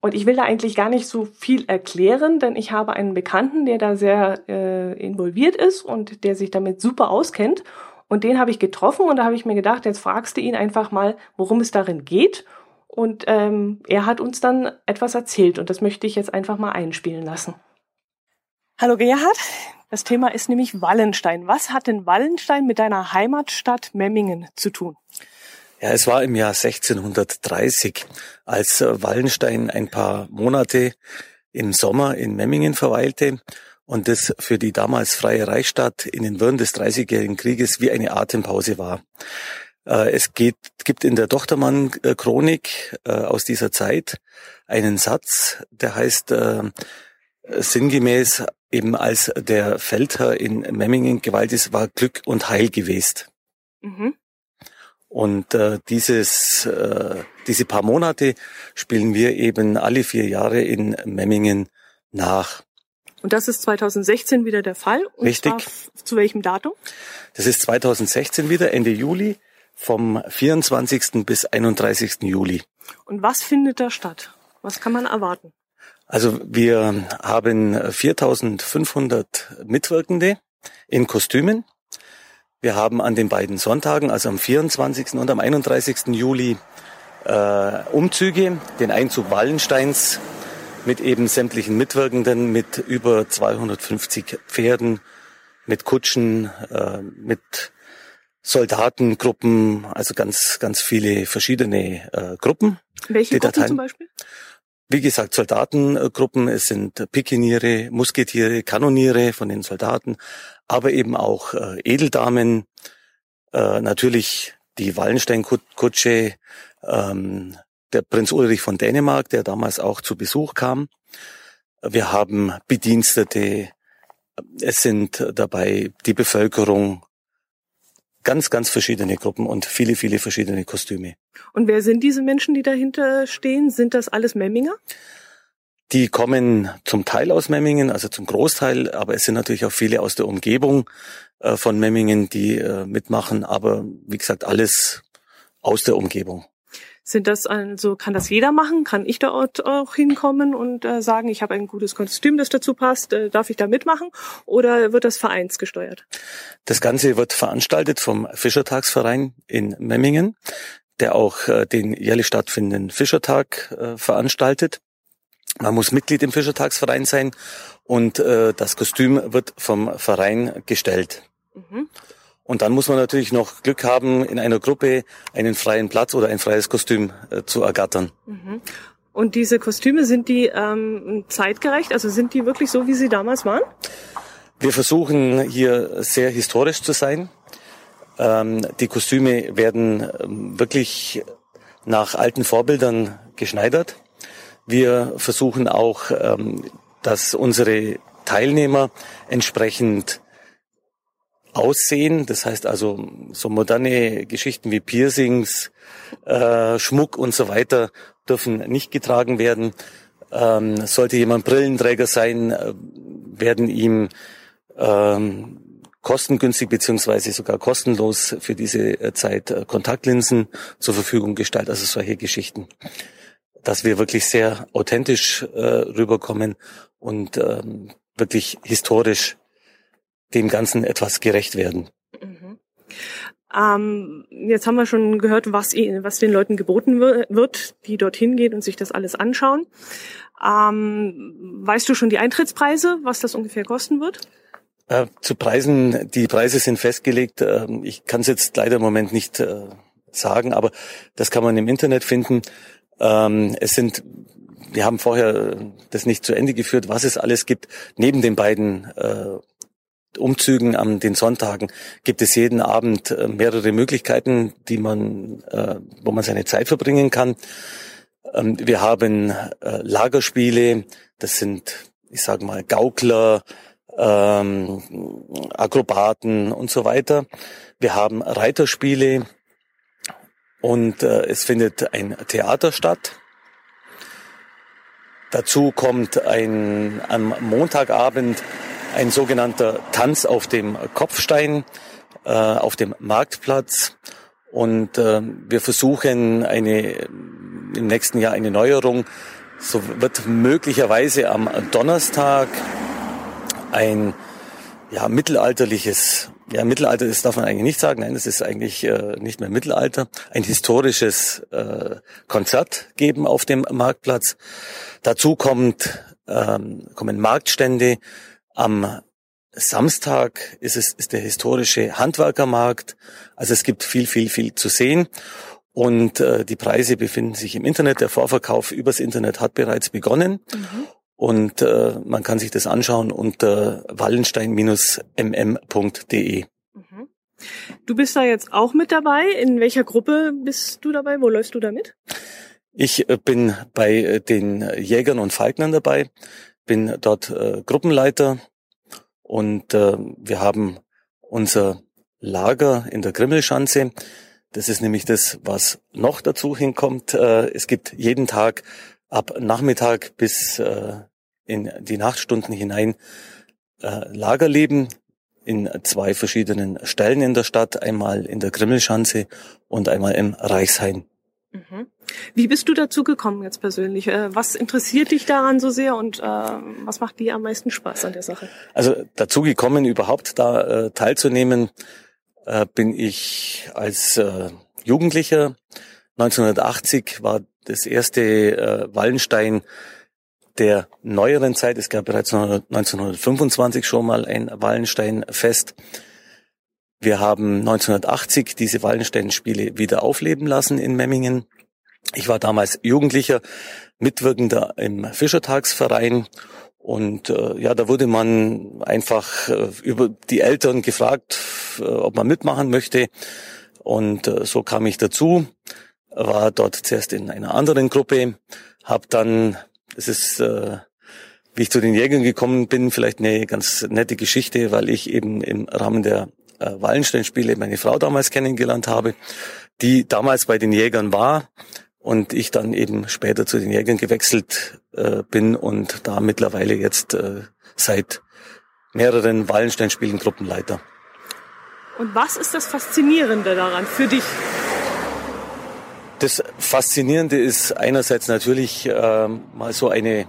Und ich will da eigentlich gar nicht so viel erklären, denn ich habe einen Bekannten, der da sehr äh, involviert ist und der sich damit super auskennt. Und den habe ich getroffen und da habe ich mir gedacht, jetzt fragst du ihn einfach mal, worum es darin geht. Und ähm, er hat uns dann etwas erzählt und das möchte ich jetzt einfach mal einspielen lassen. Hallo Gerhard, das Thema ist nämlich Wallenstein. Was hat denn Wallenstein mit deiner Heimatstadt Memmingen zu tun? Ja, es war im Jahr 1630, als äh, Wallenstein ein paar Monate im Sommer in Memmingen verweilte und das für die damals freie Reichsstadt in den Wirren des Dreißigjährigen Krieges wie eine Atempause war. Äh, es geht, gibt in der Tochtermann-Chronik äh, aus dieser Zeit einen Satz, der heißt sinngemäß eben als der Feldherr in Memmingen gewalt ist, war Glück und Heil gewesen. Mhm. Und äh, dieses, äh, diese paar Monate spielen wir eben alle vier Jahre in Memmingen nach. Und das ist 2016 wieder der Fall? Und Richtig. zu welchem Datum? Das ist 2016 wieder, Ende Juli, vom 24. bis 31. Juli. Und was findet da statt? Was kann man erwarten? Also wir haben 4500 Mitwirkende in Kostümen. Wir haben an den beiden Sonntagen, also am 24. und am 31. Juli, äh, Umzüge, den Einzug Wallensteins mit eben sämtlichen Mitwirkenden, mit über 250 Pferden, mit Kutschen, äh, mit Soldatengruppen, also ganz, ganz viele verschiedene äh, Gruppen. Welche Gruppen zum Beispiel? Wie gesagt, Soldatengruppen, es sind Pikiniere, Musketiere, Kanoniere von den Soldaten, aber eben auch äh, Edeldamen, äh, natürlich die Wallenstein-Kutsche, ähm, der Prinz Ulrich von Dänemark, der damals auch zu Besuch kam. Wir haben Bedienstete, es sind dabei die Bevölkerung, ganz, ganz verschiedene Gruppen und viele, viele verschiedene Kostüme. Und wer sind diese Menschen, die dahinter stehen? Sind das alles Memminger? Die kommen zum Teil aus Memmingen, also zum Großteil, aber es sind natürlich auch viele aus der Umgebung äh, von Memmingen, die äh, mitmachen, aber wie gesagt, alles aus der Umgebung. Sind das also, kann das jeder machen? Kann ich dort auch hinkommen und äh, sagen, ich habe ein gutes Kostüm, das dazu passt, äh, darf ich da mitmachen? Oder wird das vereinsgesteuert? Das Ganze wird veranstaltet vom Fischertagsverein in Memmingen, der auch äh, den jährlich stattfindenden Fischertag äh, veranstaltet. Man muss Mitglied im Fischertagsverein sein und äh, das Kostüm wird vom Verein gestellt. Mhm. Und dann muss man natürlich noch Glück haben, in einer Gruppe einen freien Platz oder ein freies Kostüm äh, zu ergattern. Mhm. Und diese Kostüme, sind die ähm, zeitgerecht? Also sind die wirklich so, wie sie damals waren? Wir versuchen hier sehr historisch zu sein. Ähm, die Kostüme werden ähm, wirklich nach alten Vorbildern geschneidert. Wir versuchen auch, ähm, dass unsere Teilnehmer entsprechend aussehen. Das heißt also so moderne Geschichten wie Piercings, äh, Schmuck und so weiter dürfen nicht getragen werden. Ähm, sollte jemand Brillenträger sein, äh, werden ihm ähm, kostengünstig beziehungsweise sogar kostenlos für diese äh, Zeit äh, Kontaktlinsen zur Verfügung gestellt. Also solche Geschichten, dass wir wirklich sehr authentisch äh, rüberkommen und ähm, wirklich historisch dem Ganzen etwas gerecht werden. Mhm. Ähm, jetzt haben wir schon gehört, was, was den Leuten geboten wird, die dorthin gehen und sich das alles anschauen. Ähm, weißt du schon die Eintrittspreise, was das ungefähr kosten wird? Äh, zu Preisen, die Preise sind festgelegt. Äh, ich kann es jetzt leider im Moment nicht äh, sagen, aber das kann man im Internet finden. Ähm, es sind, wir haben vorher das nicht zu Ende geführt, was es alles gibt, neben den beiden äh, Umzügen an den Sonntagen gibt es jeden Abend äh, mehrere Möglichkeiten, die man, äh, wo man seine Zeit verbringen kann. Ähm, wir haben äh, Lagerspiele, das sind, ich sage mal, Gaukler, ähm, Akrobaten und so weiter. Wir haben Reiterspiele und es findet ein Theater statt. Dazu kommt ein, am Montagabend ein sogenannter Tanz auf dem Kopfstein äh, auf dem Marktplatz. Und äh, wir versuchen eine im nächsten Jahr eine Neuerung. So wird möglicherweise am Donnerstag ein ja, mittelalterliches, ja, Mittelalter, das darf man eigentlich nicht sagen, nein, das ist eigentlich äh, nicht mehr Mittelalter, ein historisches äh, Konzert geben auf dem Marktplatz. Dazu kommt, ähm, kommen Marktstände. Am Samstag ist es ist der historische Handwerkermarkt. Also es gibt viel, viel, viel zu sehen. Und äh, die Preise befinden sich im Internet. Der Vorverkauf übers Internet hat bereits begonnen. Mhm. Und äh, man kann sich das anschauen unter wallenstein-mm.de. Mhm. Du bist da jetzt auch mit dabei. In welcher Gruppe bist du dabei? Wo läufst du da mit? Ich äh, bin bei äh, den Jägern und Falknern dabei, bin dort äh, Gruppenleiter und äh, wir haben unser Lager in der Grimmelschanze. Das ist nämlich das, was noch dazu hinkommt. Äh, es gibt jeden Tag ab Nachmittag bis äh, in die Nachtstunden hinein äh, Lagerleben in zwei verschiedenen Stellen in der Stadt, einmal in der Grimmelschanze und einmal im Reichshain. Mhm. Wie bist du dazu gekommen jetzt persönlich? Äh, was interessiert dich daran so sehr und äh, was macht dir am meisten Spaß an der Sache? Also dazu gekommen, überhaupt da äh, teilzunehmen, äh, bin ich als äh, Jugendlicher. 1980 war das erste äh, Wallenstein der neueren Zeit. Es gab bereits 1925 schon mal ein Wallenstein-Fest. Wir haben 1980 diese Wallenstein-Spiele wieder aufleben lassen in Memmingen. Ich war damals Jugendlicher, Mitwirkender im Fischertagsverein und äh, ja, da wurde man einfach äh, über die Eltern gefragt, äh, ob man mitmachen möchte. Und äh, so kam ich dazu, war dort zuerst in einer anderen Gruppe, habe dann, das ist, äh, wie ich zu den Jägern gekommen bin, vielleicht eine ganz nette Geschichte, weil ich eben im Rahmen der äh, Wallenstein-Spiele meine Frau damals kennengelernt habe, die damals bei den Jägern war und ich dann eben später zu den Jägern gewechselt äh, bin und da mittlerweile jetzt äh, seit mehreren Wallenstein-Spielen Gruppenleiter. Und was ist das Faszinierende daran für dich? Das Faszinierende ist einerseits natürlich äh, mal so eine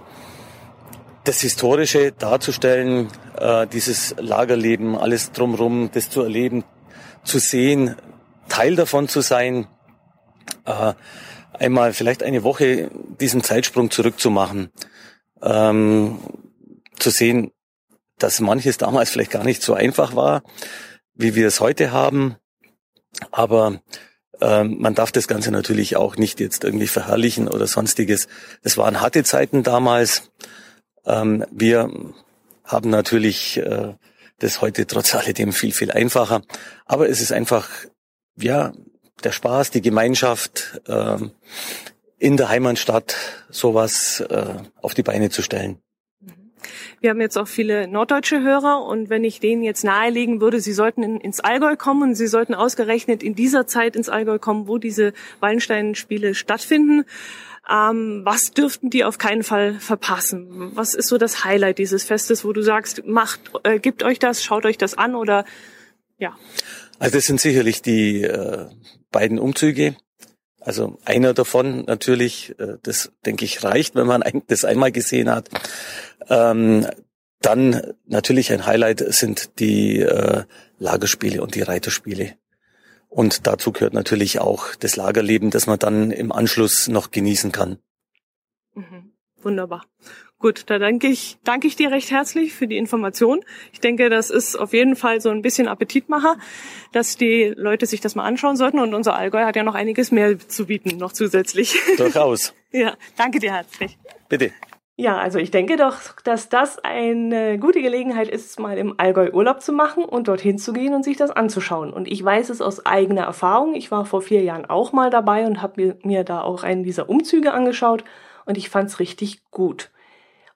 das Historische darzustellen, äh, dieses Lagerleben, alles drumherum, das zu erleben, zu sehen, Teil davon zu sein, äh, einmal vielleicht eine Woche diesen Zeitsprung zurückzumachen, ähm, zu sehen, dass manches damals vielleicht gar nicht so einfach war, wie wir es heute haben, aber ähm, man darf das Ganze natürlich auch nicht jetzt irgendwie verherrlichen oder sonstiges. Es waren harte Zeiten damals. Ähm, wir haben natürlich äh, das heute trotz alledem viel, viel einfacher. Aber es ist einfach, ja, der Spaß, die Gemeinschaft äh, in der Heimatstadt sowas äh, auf die Beine zu stellen. Wir haben jetzt auch viele norddeutsche Hörer und wenn ich denen jetzt nahelegen würde, sie sollten in, ins Allgäu kommen und sie sollten ausgerechnet in dieser Zeit ins Allgäu kommen, wo diese Wallenstein-Spiele stattfinden, ähm, was dürften die auf keinen Fall verpassen? Was ist so das Highlight dieses Festes, wo du sagst, macht, äh, gebt euch das, schaut euch das an oder ja? Also das sind sicherlich die äh, beiden Umzüge. Also einer davon natürlich, äh, das denke ich reicht, wenn man das einmal gesehen hat. Ähm, dann natürlich ein Highlight sind die äh, Lagerspiele und die Reiterspiele. Und dazu gehört natürlich auch das Lagerleben, das man dann im Anschluss noch genießen kann. Mhm. Wunderbar. Gut, da danke ich, danke ich dir recht herzlich für die Information. Ich denke, das ist auf jeden Fall so ein bisschen Appetitmacher, dass die Leute sich das mal anschauen sollten. Und unser Allgäu hat ja noch einiges mehr zu bieten, noch zusätzlich. Durchaus. ja, danke dir herzlich. Bitte. Ja, also ich denke doch, dass das eine gute Gelegenheit ist, mal im Allgäu Urlaub zu machen und dorthin zu gehen und sich das anzuschauen. Und ich weiß es aus eigener Erfahrung. Ich war vor vier Jahren auch mal dabei und habe mir, da auch einen dieser Umzüge angeschaut und ich fand es richtig gut.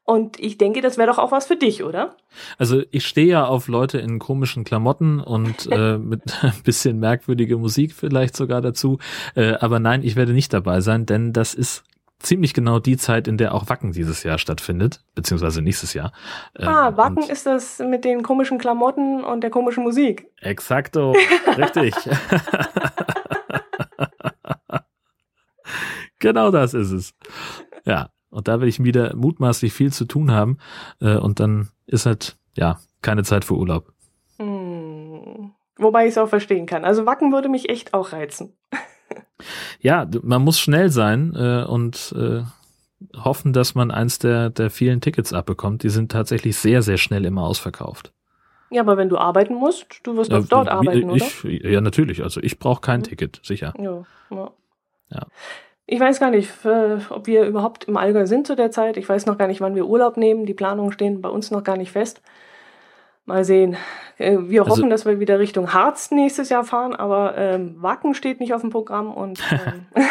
Und ich denke, das wäre doch auch was für dich, oder? Also ich stehe ja auf Leute in komischen Klamotten und äh, mit ein bisschen merkwürdige Musik vielleicht sogar dazu. Äh, aber nein, ich werde nicht dabei sein, denn das ist ziemlich genau die Zeit, in der auch Wacken dieses Jahr stattfindet, beziehungsweise nächstes Jahr. Ähm, ah, Wacken ist das mit den komischen Klamotten und der komischen Musik. Exakto, richtig. genau das ist es. Ja, und da werde ich wieder mutmaßlich viel zu tun haben. Äh, und dann ist halt, ja, keine Zeit für Urlaub. Hm. Wobei ich es auch verstehen kann. Also Wacken würde mich echt auch reizen. Ja, man muss schnell sein äh, und äh, hoffen, dass man eins der, der vielen Tickets abbekommt. Die sind tatsächlich sehr, sehr schnell immer ausverkauft. Ja, aber wenn du arbeiten musst, du wirst ja, doch dort arbeiten, ich, oder? Ja, natürlich. Also ich brauche kein mhm. Ticket, sicher. Ja, ja. ja. Ich weiß gar nicht, ob wir überhaupt im Allgäu sind zu der Zeit. Ich weiß noch gar nicht, wann wir Urlaub nehmen. Die Planungen stehen bei uns noch gar nicht fest. Mal sehen. Äh, wir also, hoffen, dass wir wieder Richtung Harz nächstes Jahr fahren, aber ähm, Wacken steht nicht auf dem Programm und ähm,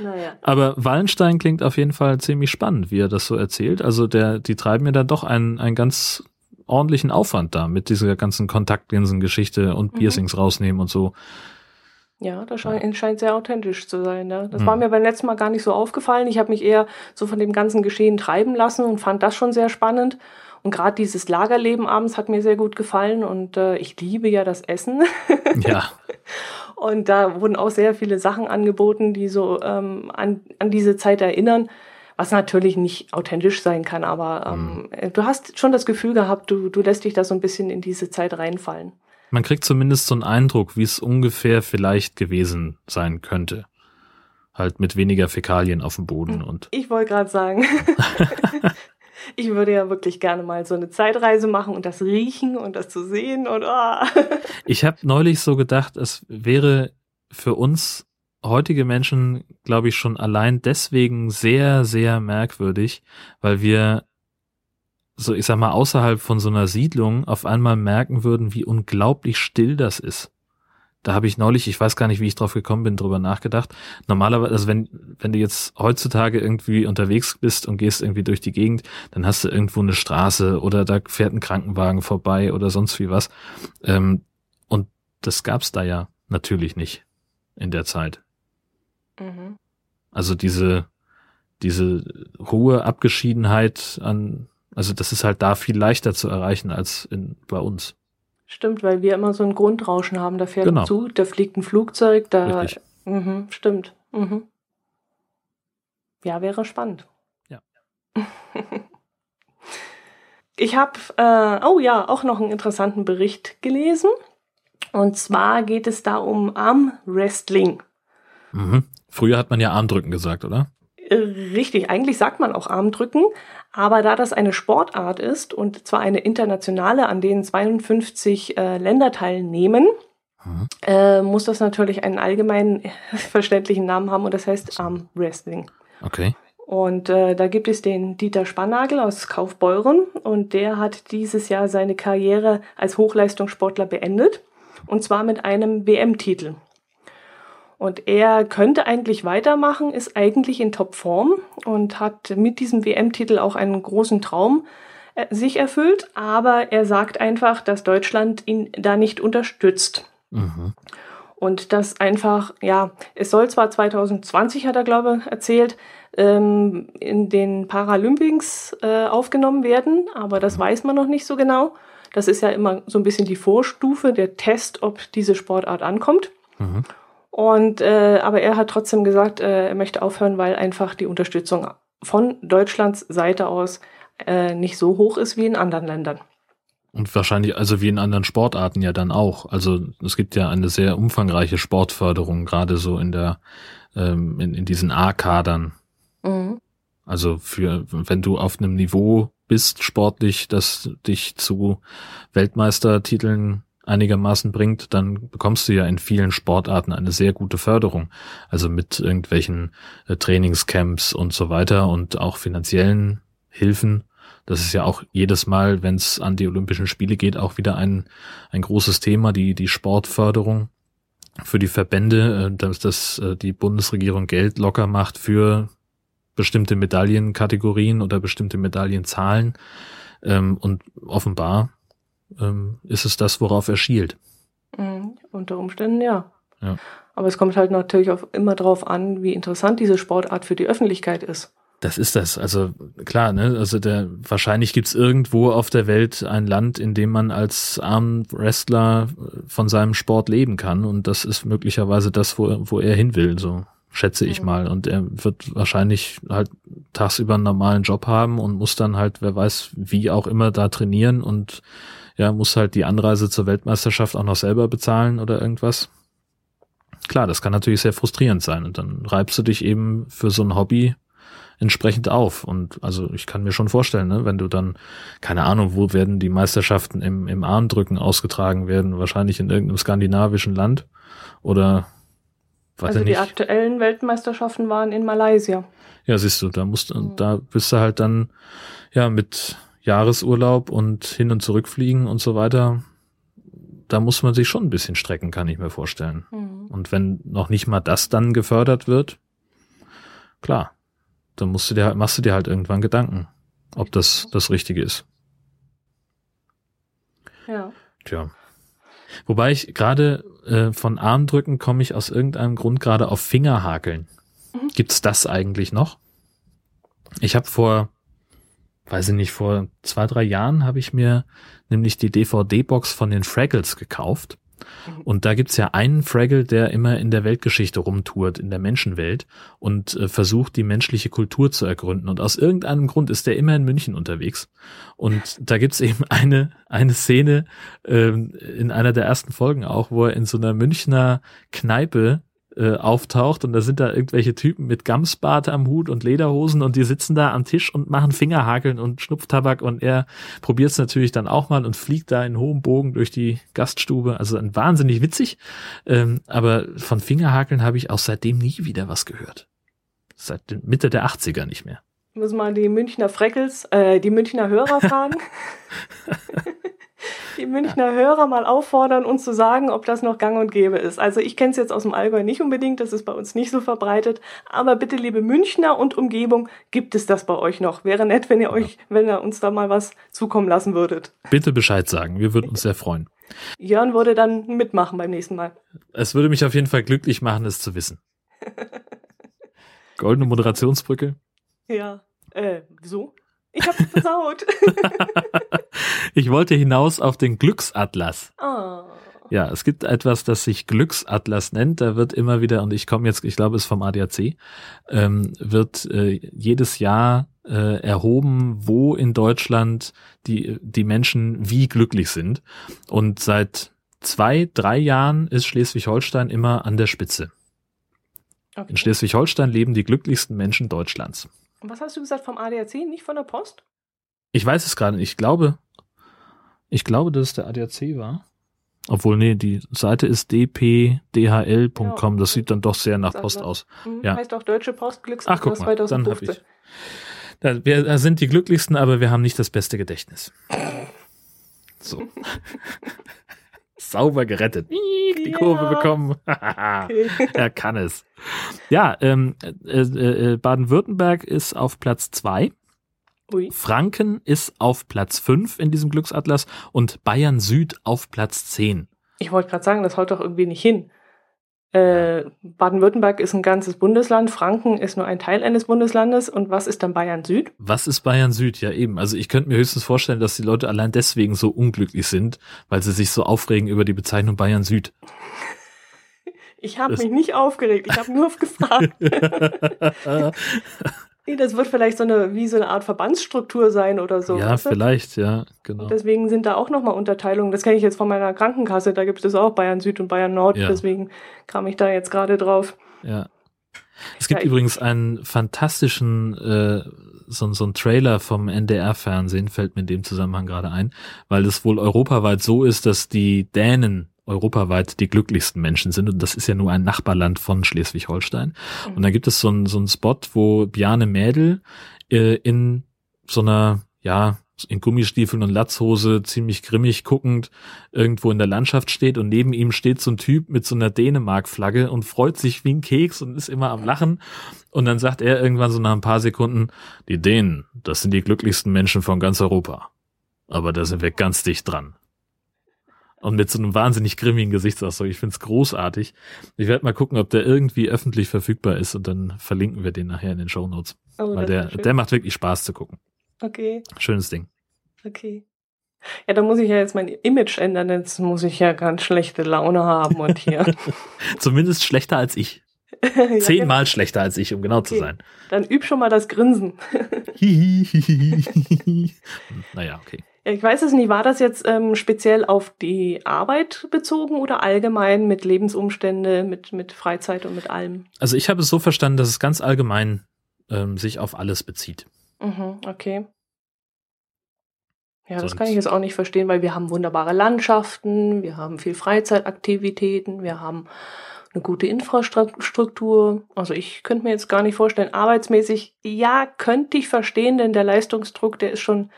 naja. Aber Wallenstein klingt auf jeden Fall ziemlich spannend, wie er das so erzählt. Also der, die treiben mir da doch einen, einen ganz ordentlichen Aufwand da mit dieser ganzen Kontaktlinsen-Geschichte und mhm. Piercings rausnehmen und so. Ja, das scheint, scheint sehr authentisch zu sein. Ja. Das mhm. war mir beim letzten Mal gar nicht so aufgefallen. Ich habe mich eher so von dem ganzen Geschehen treiben lassen und fand das schon sehr spannend. Und gerade dieses Lagerleben abends hat mir sehr gut gefallen und äh, ich liebe ja das Essen. Ja. und da wurden auch sehr viele Sachen angeboten, die so ähm, an, an diese Zeit erinnern, was natürlich nicht authentisch sein kann, aber ähm, mhm. du hast schon das Gefühl gehabt, du, du lässt dich da so ein bisschen in diese Zeit reinfallen. Man kriegt zumindest so einen Eindruck, wie es ungefähr vielleicht gewesen sein könnte. Halt mit weniger Fäkalien auf dem Boden und. Ich wollte gerade sagen. ich würde ja wirklich gerne mal so eine Zeitreise machen und das riechen und das zu sehen und oh. Ich habe neulich so gedacht, es wäre für uns heutige Menschen, glaube ich, schon allein deswegen sehr, sehr merkwürdig, weil wir so ich sag mal außerhalb von so einer Siedlung auf einmal merken würden, wie unglaublich still das ist. Da habe ich neulich, ich weiß gar nicht, wie ich drauf gekommen bin, drüber nachgedacht. Normalerweise, also wenn, wenn du jetzt heutzutage irgendwie unterwegs bist und gehst irgendwie durch die Gegend, dann hast du irgendwo eine Straße oder da fährt ein Krankenwagen vorbei oder sonst wie was. Ähm, und das gab's da ja natürlich nicht in der Zeit. Mhm. Also diese, diese hohe Abgeschiedenheit an also das ist halt da viel leichter zu erreichen als in, bei uns. Stimmt, weil wir immer so ein Grundrauschen haben. Da fährt genau. ein Zug, da fliegt ein Flugzeug, da. Richtig. Mhm, stimmt. Mhm. Ja, wäre spannend. Ja. ich habe, äh, oh ja, auch noch einen interessanten Bericht gelesen. Und zwar geht es da um Armwrestling. Mhm. Früher hat man ja Armdrücken gesagt, oder? Richtig, eigentlich sagt man auch Armdrücken, aber da das eine Sportart ist und zwar eine internationale, an denen 52 äh, Länder teilnehmen, mhm. äh, muss das natürlich einen allgemeinen verständlichen Namen haben und das heißt Armwrestling. Okay. Und äh, da gibt es den Dieter Spannagel aus Kaufbeuren und der hat dieses Jahr seine Karriere als Hochleistungssportler beendet und zwar mit einem WM-Titel. Und er könnte eigentlich weitermachen, ist eigentlich in Topform und hat mit diesem WM-Titel auch einen großen Traum äh, sich erfüllt. Aber er sagt einfach, dass Deutschland ihn da nicht unterstützt. Mhm. Und das einfach, ja, es soll zwar 2020, hat er, glaube ich, erzählt, ähm, in den Paralympics äh, aufgenommen werden, aber das mhm. weiß man noch nicht so genau. Das ist ja immer so ein bisschen die Vorstufe, der Test, ob diese Sportart ankommt. Mhm. Und äh, aber er hat trotzdem gesagt, äh, er möchte aufhören, weil einfach die Unterstützung von Deutschlands Seite aus äh, nicht so hoch ist wie in anderen Ländern. Und wahrscheinlich, also wie in anderen Sportarten ja dann auch. Also es gibt ja eine sehr umfangreiche Sportförderung, gerade so in der, ähm, in, in diesen A-Kadern. Mhm. Also für, wenn du auf einem Niveau bist sportlich, das dich zu Weltmeistertiteln einigermaßen bringt, dann bekommst du ja in vielen Sportarten eine sehr gute Förderung. Also mit irgendwelchen äh, Trainingscamps und so weiter und auch finanziellen Hilfen. Das ist ja auch jedes Mal, wenn es an die Olympischen Spiele geht, auch wieder ein, ein großes Thema, die, die Sportförderung für die Verbände, äh, dass, dass äh, die Bundesregierung Geld locker macht für bestimmte Medaillenkategorien oder bestimmte Medaillenzahlen. Ähm, und offenbar ähm, ist es das, worauf er schielt. Mhm, unter Umständen ja. Ja. Aber es kommt halt natürlich auch immer darauf an, wie interessant diese Sportart für die Öffentlichkeit ist. Das ist das. Also klar, ne? Also der wahrscheinlich gibt's irgendwo auf der Welt ein Land, in dem man als Armwrestler von seinem Sport leben kann. Und das ist möglicherweise das, wo, wo er hin will, so schätze ich Mhm. mal. Und er wird wahrscheinlich halt tagsüber einen normalen Job haben und muss dann halt, wer weiß, wie auch immer da trainieren und ja, muss halt die Anreise zur Weltmeisterschaft auch noch selber bezahlen oder irgendwas. Klar, das kann natürlich sehr frustrierend sein. Und dann reibst du dich eben für so ein Hobby entsprechend auf. Und also ich kann mir schon vorstellen, ne, wenn du dann, keine Ahnung, wo werden die Meisterschaften im, im Armdrücken ausgetragen werden, wahrscheinlich in irgendeinem skandinavischen Land oder weiß also die nicht. aktuellen Weltmeisterschaften waren in Malaysia. Ja, siehst du, da musst Mhm. da bist du halt dann ja mit Jahresurlaub und hin und zurückfliegen und so weiter. Da muss man sich schon ein bisschen strecken, kann ich mir vorstellen. Mhm. Und wenn noch nicht mal das dann gefördert wird, klar, dann musst du dir halt, machst du dir halt irgendwann Gedanken, ob das das Richtige ist. Ja. Tja. Wobei ich gerade äh, von Armdrücken komme ich aus irgendeinem Grund gerade auf Fingerhakeln. Mhm. Gibt's das eigentlich noch? Ich habe vor, weiß ich nicht, vor zwei, drei Jahren habe ich mir nämlich die DVD-Box von den Fraggles gekauft. Mhm. Und da gibt's ja einen Fraggle, der immer in der Weltgeschichte rumtourt, in der Menschenwelt und äh, versucht, die menschliche Kultur zu ergründen. Und aus irgendeinem Grund ist der immer in München unterwegs. Und da gibt's eben eine, eine Szene ähm, in einer der ersten Folgen auch, wo er in so einer Münchner Kneipe äh, auftaucht und da sind da irgendwelche Typen mit Gamsbart am Hut und Lederhosen und die sitzen da am Tisch und machen Fingerhakeln und Schnupftabak und er probiert es natürlich dann auch mal und fliegt da in hohem Bogen durch die Gaststube. Also ein wahnsinnig witzig, ähm, aber von Fingerhakeln habe ich auch seitdem nie wieder was gehört. Seit Mitte der 80er nicht mehr. Muss mal die Münchner Freckels, äh, die Münchner Hörer fragen. die Münchner Hörer mal auffordern, uns zu sagen, ob das noch gang und gäbe ist. Also ich kenne es jetzt aus dem Allgäu nicht unbedingt, das ist bei uns nicht so verbreitet. Aber bitte, liebe Münchner und Umgebung, gibt es das bei euch noch? Wäre nett, wenn ihr euch, wenn ihr uns da mal was zukommen lassen würdet. Bitte Bescheid sagen, wir würden uns sehr freuen. Jörn würde dann mitmachen beim nächsten Mal. Es würde mich auf jeden Fall glücklich machen, es zu wissen. Goldene Moderationsbrücke. Ja. Äh, wieso? Ich hab's versaut. Ich wollte hinaus auf den Glücksatlas. ah. Ja, es gibt etwas, das sich Glücksatlas nennt. Da wird immer wieder, und ich komme jetzt, ich glaube, es ist vom ADAC, ähm, wird äh, jedes Jahr äh, erhoben, wo in Deutschland die, die Menschen wie glücklich sind. Und seit zwei, drei Jahren ist Schleswig-Holstein immer an der Spitze. Okay. In Schleswig-Holstein leben die glücklichsten Menschen Deutschlands. Was hast du gesagt vom ADAC, nicht von der Post? Ich weiß es gerade nicht. Ich glaube, ich glaube, dass es der ADAC war. Obwohl, nee, die Seite ist dpdhl.com. Das sieht dann doch sehr nach Post aus. Hm, Ja. Heißt auch Deutsche Post Glücks Ach, guck mal, dann habe 2015. ich. Da, wir da sind die glücklichsten, aber wir haben nicht das beste Gedächtnis. So. Sauber gerettet. Die Kurve Ja. bekommen. Er kann es. Ja, ähm, äh, äh, Baden-Württemberg ist auf Platz zwei. Ui. Franken ist auf Platz 5 in diesem Glücksatlas und Bayern Süd auf Platz 10. Ich wollte gerade sagen, das haut doch irgendwie nicht hin. Äh, Baden-Württemberg ist ein ganzes Bundesland, Franken ist nur ein Teil eines Bundeslandes und was ist dann Bayern Süd? Was ist Bayern Süd? Ja, eben. Also ich könnte mir höchstens vorstellen, dass die Leute allein deswegen so unglücklich sind, weil sie sich so aufregen über die Bezeichnung Bayern Süd. Ich habe mich nicht aufgeregt, ich habe nur gefragt. das wird vielleicht so eine, wie so eine Art Verbandsstruktur sein oder so. ja, du? vielleicht, ja, genau. Und deswegen sind da auch nochmal Unterteilungen. Das kenne ich jetzt von meiner Krankenkasse, da gibt es auch Bayern Süd und Bayern Nord, Ja. deswegen kam ich da jetzt gerade drauf. Ja. Es gibt Ja, übrigens einen fantastischen, äh, so, so ein Trailer vom NDR-Fernsehen, fällt mir in dem Zusammenhang gerade ein, weil es wohl europaweit so ist, dass die Dänen europaweit die glücklichsten Menschen sind und das ist ja nur ein Nachbarland von Schleswig-Holstein. Und da gibt es so einen so einen Spot, wo Bjarne Mädel äh, in so einer, ja, in Gummistiefeln und Latzhose ziemlich grimmig guckend irgendwo in der Landschaft steht und neben ihm steht so ein Typ mit so einer Dänemark-Flagge und freut sich wie ein Keks und ist immer am Lachen. Und dann sagt er irgendwann so nach ein paar Sekunden, die Dänen, das sind die glücklichsten Menschen von ganz Europa. Aber da sind wir ganz dicht dran. Und mit so einem wahnsinnig grimmigen Gesichtsausdruck. Ich find's großartig. Ich werde mal gucken, ob der irgendwie öffentlich verfügbar ist und dann verlinken wir den nachher in den Show Notes. Oh, Weil der, der macht wirklich Spaß zu gucken. Okay. Schönes Ding. Okay. Ja, da muss ich ja jetzt mein Image ändern, jetzt muss ich ja ganz schlechte Laune haben und hier. Zumindest schlechter als ich. ja, Zehnmal genau. schlechter als ich, um genau okay. zu sein. Dann üb schon mal das Grinsen. naja, okay. Ich weiß es nicht, war das jetzt ähm, speziell auf die Arbeit bezogen oder allgemein mit Lebensumstände, mit, mit Freizeit und mit allem? Also ich habe es so verstanden, dass es ganz allgemein ähm, sich auf alles bezieht. Mhm, okay. Ja, das kann ich jetzt auch nicht verstehen, weil wir haben wunderbare Landschaften, wir haben viel Freizeitaktivitäten, wir haben eine gute Infrastruktur. Also ich könnte mir jetzt gar nicht vorstellen, arbeitsmäßig, ja, könnte ich verstehen, denn der Leistungsdruck, der ist schon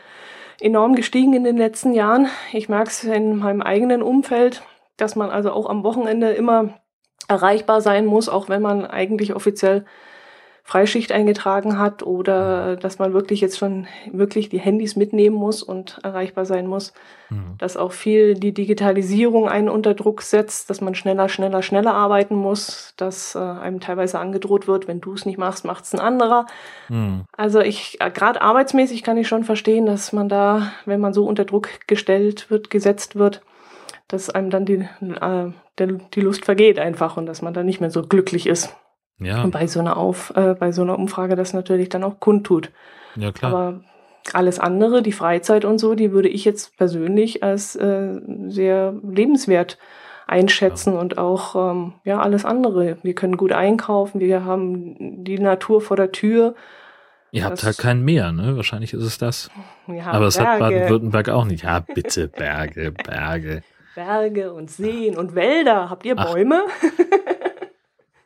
enorm gestiegen in den letzten Jahren. Ich merke es in meinem eigenen Umfeld, dass man also auch am Wochenende immer erreichbar sein muss, auch wenn man eigentlich offiziell Freischicht eingetragen hat oder dass man wirklich jetzt schon wirklich die Handys mitnehmen muss und erreichbar sein muss. Mhm. Dass auch viel die Digitalisierung einen unter Druck setzt, dass man schneller, schneller, schneller arbeiten muss, dass äh, einem teilweise angedroht wird, wenn du es nicht machst, macht es ein anderer. Mhm. Also ich, äh, gerade arbeitsmäßig kann ich schon verstehen, dass man da, wenn man so unter Druck gestellt wird, gesetzt wird, dass einem dann die, äh, die Lust vergeht einfach und dass man dann nicht mehr so glücklich ist. Ja. Und bei so einer Auf, äh, bei so einer Umfrage das natürlich dann auch kundtut. Ja, klar. Aber alles andere, die Freizeit und so, die würde ich jetzt persönlich als äh, sehr lebenswert einschätzen ja. und auch ähm, ja alles andere. Wir können gut einkaufen, wir haben die Natur vor der Tür. Ihr habt halt kein Meer, ne? Wahrscheinlich ist es das. Ja, Aber es hat Baden-Württemberg auch nicht. Ja, bitte, Berge, Berge. Berge und Seen und Wälder. Habt ihr Bäume?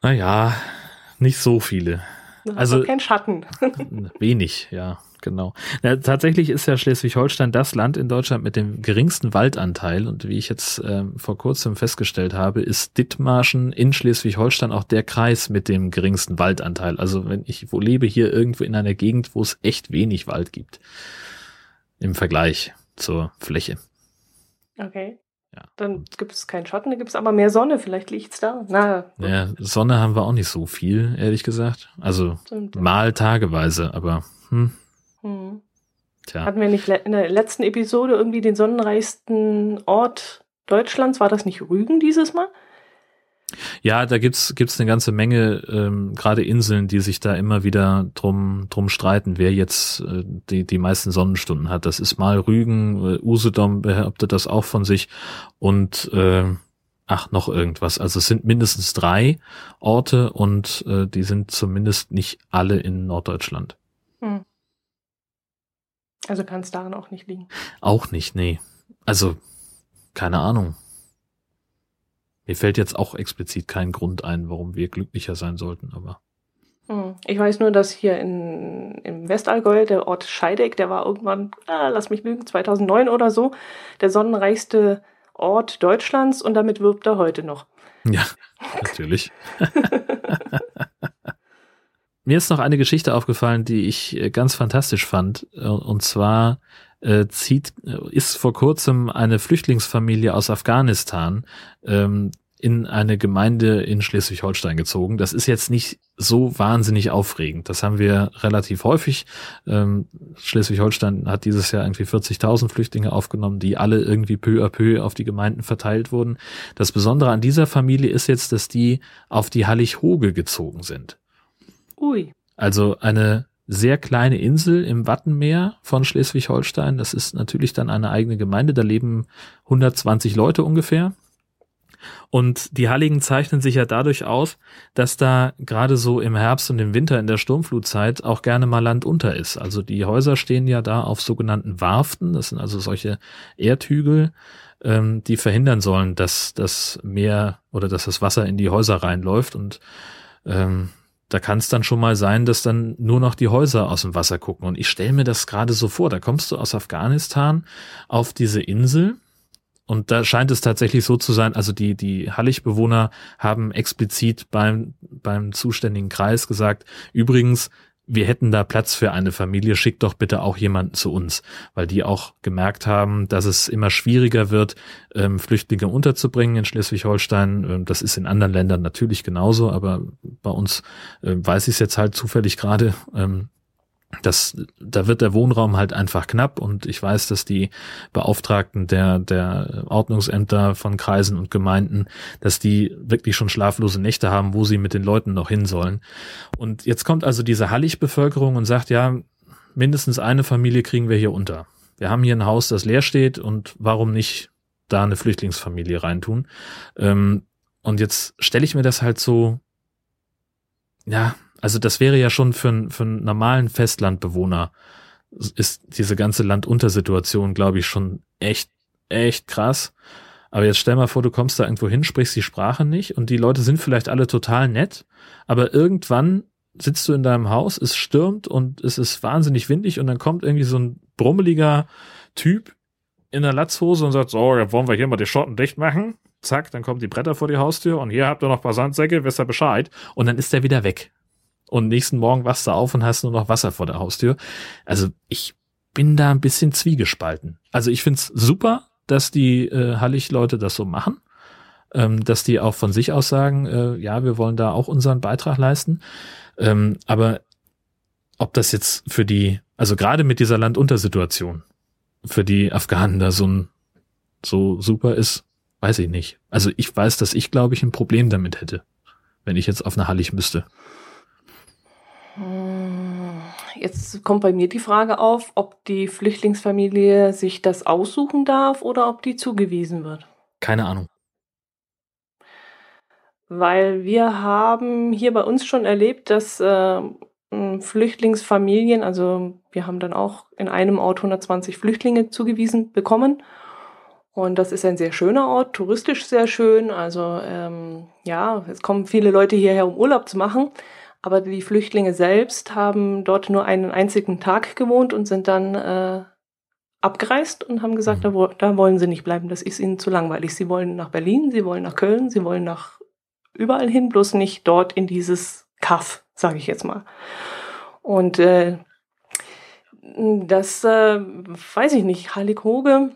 naja, nicht so viele. Also kein Schatten. wenig, ja, genau. Ja, tatsächlich ist ja Schleswig-Holstein das Land in Deutschland mit dem geringsten Waldanteil. Und wie ich jetzt ähm, vor kurzem festgestellt habe, ist Dithmarschen in Schleswig-Holstein auch der Kreis mit dem geringsten Waldanteil. Also wenn ich wo lebe, hier irgendwo in einer Gegend, wo es echt wenig Wald gibt. Im Vergleich zur Fläche. Okay. Ja. Dann gibt es keinen Schatten, da gibt es aber mehr Sonne, vielleicht liegt es da. Na, ja, Sonne haben wir auch nicht so viel, ehrlich gesagt. Also Stimmt, mal tageweise, aber hm. Hm. Tja. Hatten wir nicht in der letzten Episode irgendwie den sonnenreichsten Ort Deutschlands? War das nicht Rügen dieses Mal? Ja, da gibt's gibt's eine ganze Menge, ähm, gerade Inseln, die sich da immer wieder drum drum streiten, wer jetzt äh, die die meisten Sonnenstunden hat. Das ist mal Rügen, äh, Usedom behauptet das auch von sich und äh, ach noch irgendwas. Also es sind mindestens drei Orte und äh, die sind zumindest nicht alle in Norddeutschland. Hm. Also kann es daran auch nicht liegen. Auch nicht, nee. Also keine Ahnung. Mir fällt jetzt auch explizit kein Grund ein, warum wir glücklicher sein sollten, aber. Hm. Ich weiß nur, dass hier in, im Westallgäu der Ort Scheideck, der war irgendwann, ah, lass mich lügen, 2009 oder so, der sonnenreichste Ort Deutschlands und damit wirbt er heute noch. Ja, natürlich. Mir ist noch eine Geschichte aufgefallen, die ich äh, ganz fantastisch fand. Äh, und zwar äh, zieht, äh, ist vor kurzem eine Flüchtlingsfamilie aus Afghanistan ähm, in eine Gemeinde in Schleswig-Holstein gezogen. Das ist jetzt nicht so wahnsinnig aufregend. Das haben wir relativ häufig. Ähm, Schleswig-Holstein hat dieses Jahr irgendwie 40.000 Flüchtlinge aufgenommen, die alle irgendwie peu à peu auf die Gemeinden verteilt wurden. Das Besondere an dieser Familie ist jetzt, dass die auf die Hallig-Hoge gezogen sind. Ui. Also eine sehr kleine Insel im Wattenmeer von Schleswig-Holstein. Das ist natürlich dann eine eigene Gemeinde. Da leben 120 Leute ungefähr. Und die Halligen zeichnen sich ja dadurch aus, dass da gerade so im Herbst und im Winter in der Sturmflutzeit auch gerne mal Land unter ist. Also die Häuser stehen ja da auf sogenannten Warften. Das sind also solche Erdhügel, ähm, die verhindern sollen, dass das Meer oder dass das Wasser in die Häuser reinläuft. Und ähm, da kann es dann schon mal sein, dass dann nur noch die Häuser aus dem Wasser gucken. Und ich stelle mir das gerade so vor, da kommst du aus Afghanistan auf diese Insel und da scheint es tatsächlich so zu sein, also die, die Hallig-Bewohner haben explizit beim, beim zuständigen Kreis gesagt, übrigens, wir hätten da Platz für eine Familie, schickt doch bitte auch jemanden zu uns, weil die auch gemerkt haben, dass es immer schwieriger wird, ähm, Flüchtlinge unterzubringen in Schleswig-Holstein. Ähm, das ist in anderen Ländern natürlich genauso, aber bei uns äh, weiß ich es jetzt halt zufällig gerade. Ähm, das, da wird der Wohnraum halt einfach knapp und ich weiß, dass die Beauftragten der, der Ordnungsämter von Kreisen und Gemeinden, dass die wirklich schon schlaflose Nächte haben, wo sie mit den Leuten noch hin sollen. Und jetzt kommt also diese Hallig-Bevölkerung und sagt, ja, mindestens eine Familie kriegen wir hier unter. Wir haben hier ein Haus, das leer steht und warum nicht da eine Flüchtlingsfamilie reintun? Ähm, und jetzt stelle ich mir das halt so, ja, also das wäre ja schon für, einen für einen normalen Festlandbewohner ist diese ganze Landuntersituation, glaube ich, schon echt, echt krass. Aber jetzt stell mal vor, du kommst da irgendwo hin, sprichst die Sprache nicht und die Leute sind vielleicht alle total nett, aber irgendwann sitzt du in deinem Haus, es stürmt und es ist wahnsinnig windig und dann kommt irgendwie so ein brummeliger Typ in der Latzhose und sagt, so, jetzt wollen wir hier mal die Schotten dicht machen. Zack, dann kommen die Bretter vor die Haustür und hier habt ihr noch paar Sandsäcke, wisst ihr Bescheid. Und dann ist der wieder weg und nächsten Morgen wachst du auf und hast nur noch Wasser vor der Haustür. Also ich bin da ein bisschen zwiegespalten. Also ich find's super, dass die äh, Hallig-Leute das so machen, ähm, dass die auch von sich aus sagen, äh, ja, wir wollen da auch unseren Beitrag leisten. Ähm, aber ob das jetzt für die, also gerade mit dieser Landuntersituation, für die Afghanen da so ein so super ist, weiß ich nicht. Also ich weiß, dass ich, glaube ich, ein Problem damit hätte, wenn ich jetzt auf eine Hallig müsste. Hm, jetzt kommt bei mir die Frage auf, ob die Flüchtlingsfamilie sich das aussuchen darf oder ob die zugewiesen wird. Keine Ahnung. Weil wir haben hier bei uns schon erlebt, dass äh, Flüchtlingsfamilien, also wir haben dann auch in einem Ort 120 Flüchtlinge zugewiesen bekommen. Und das ist ein sehr schöner Ort, touristisch sehr schön. Also ähm, ja, es kommen viele Leute hierher, um Urlaub zu machen. Aber die Flüchtlinge selbst haben dort nur einen einzigen Tag gewohnt und sind dann äh, abgereist und haben gesagt, mhm. da, da wollen sie nicht bleiben, das ist ihnen zu langweilig. Sie wollen nach Berlin, sie wollen nach Köln, sie wollen nach überall hin, bloß nicht dort in dieses Kaff, sage ich jetzt mal. Und äh, das äh, weiß ich nicht, Heilig Hoge,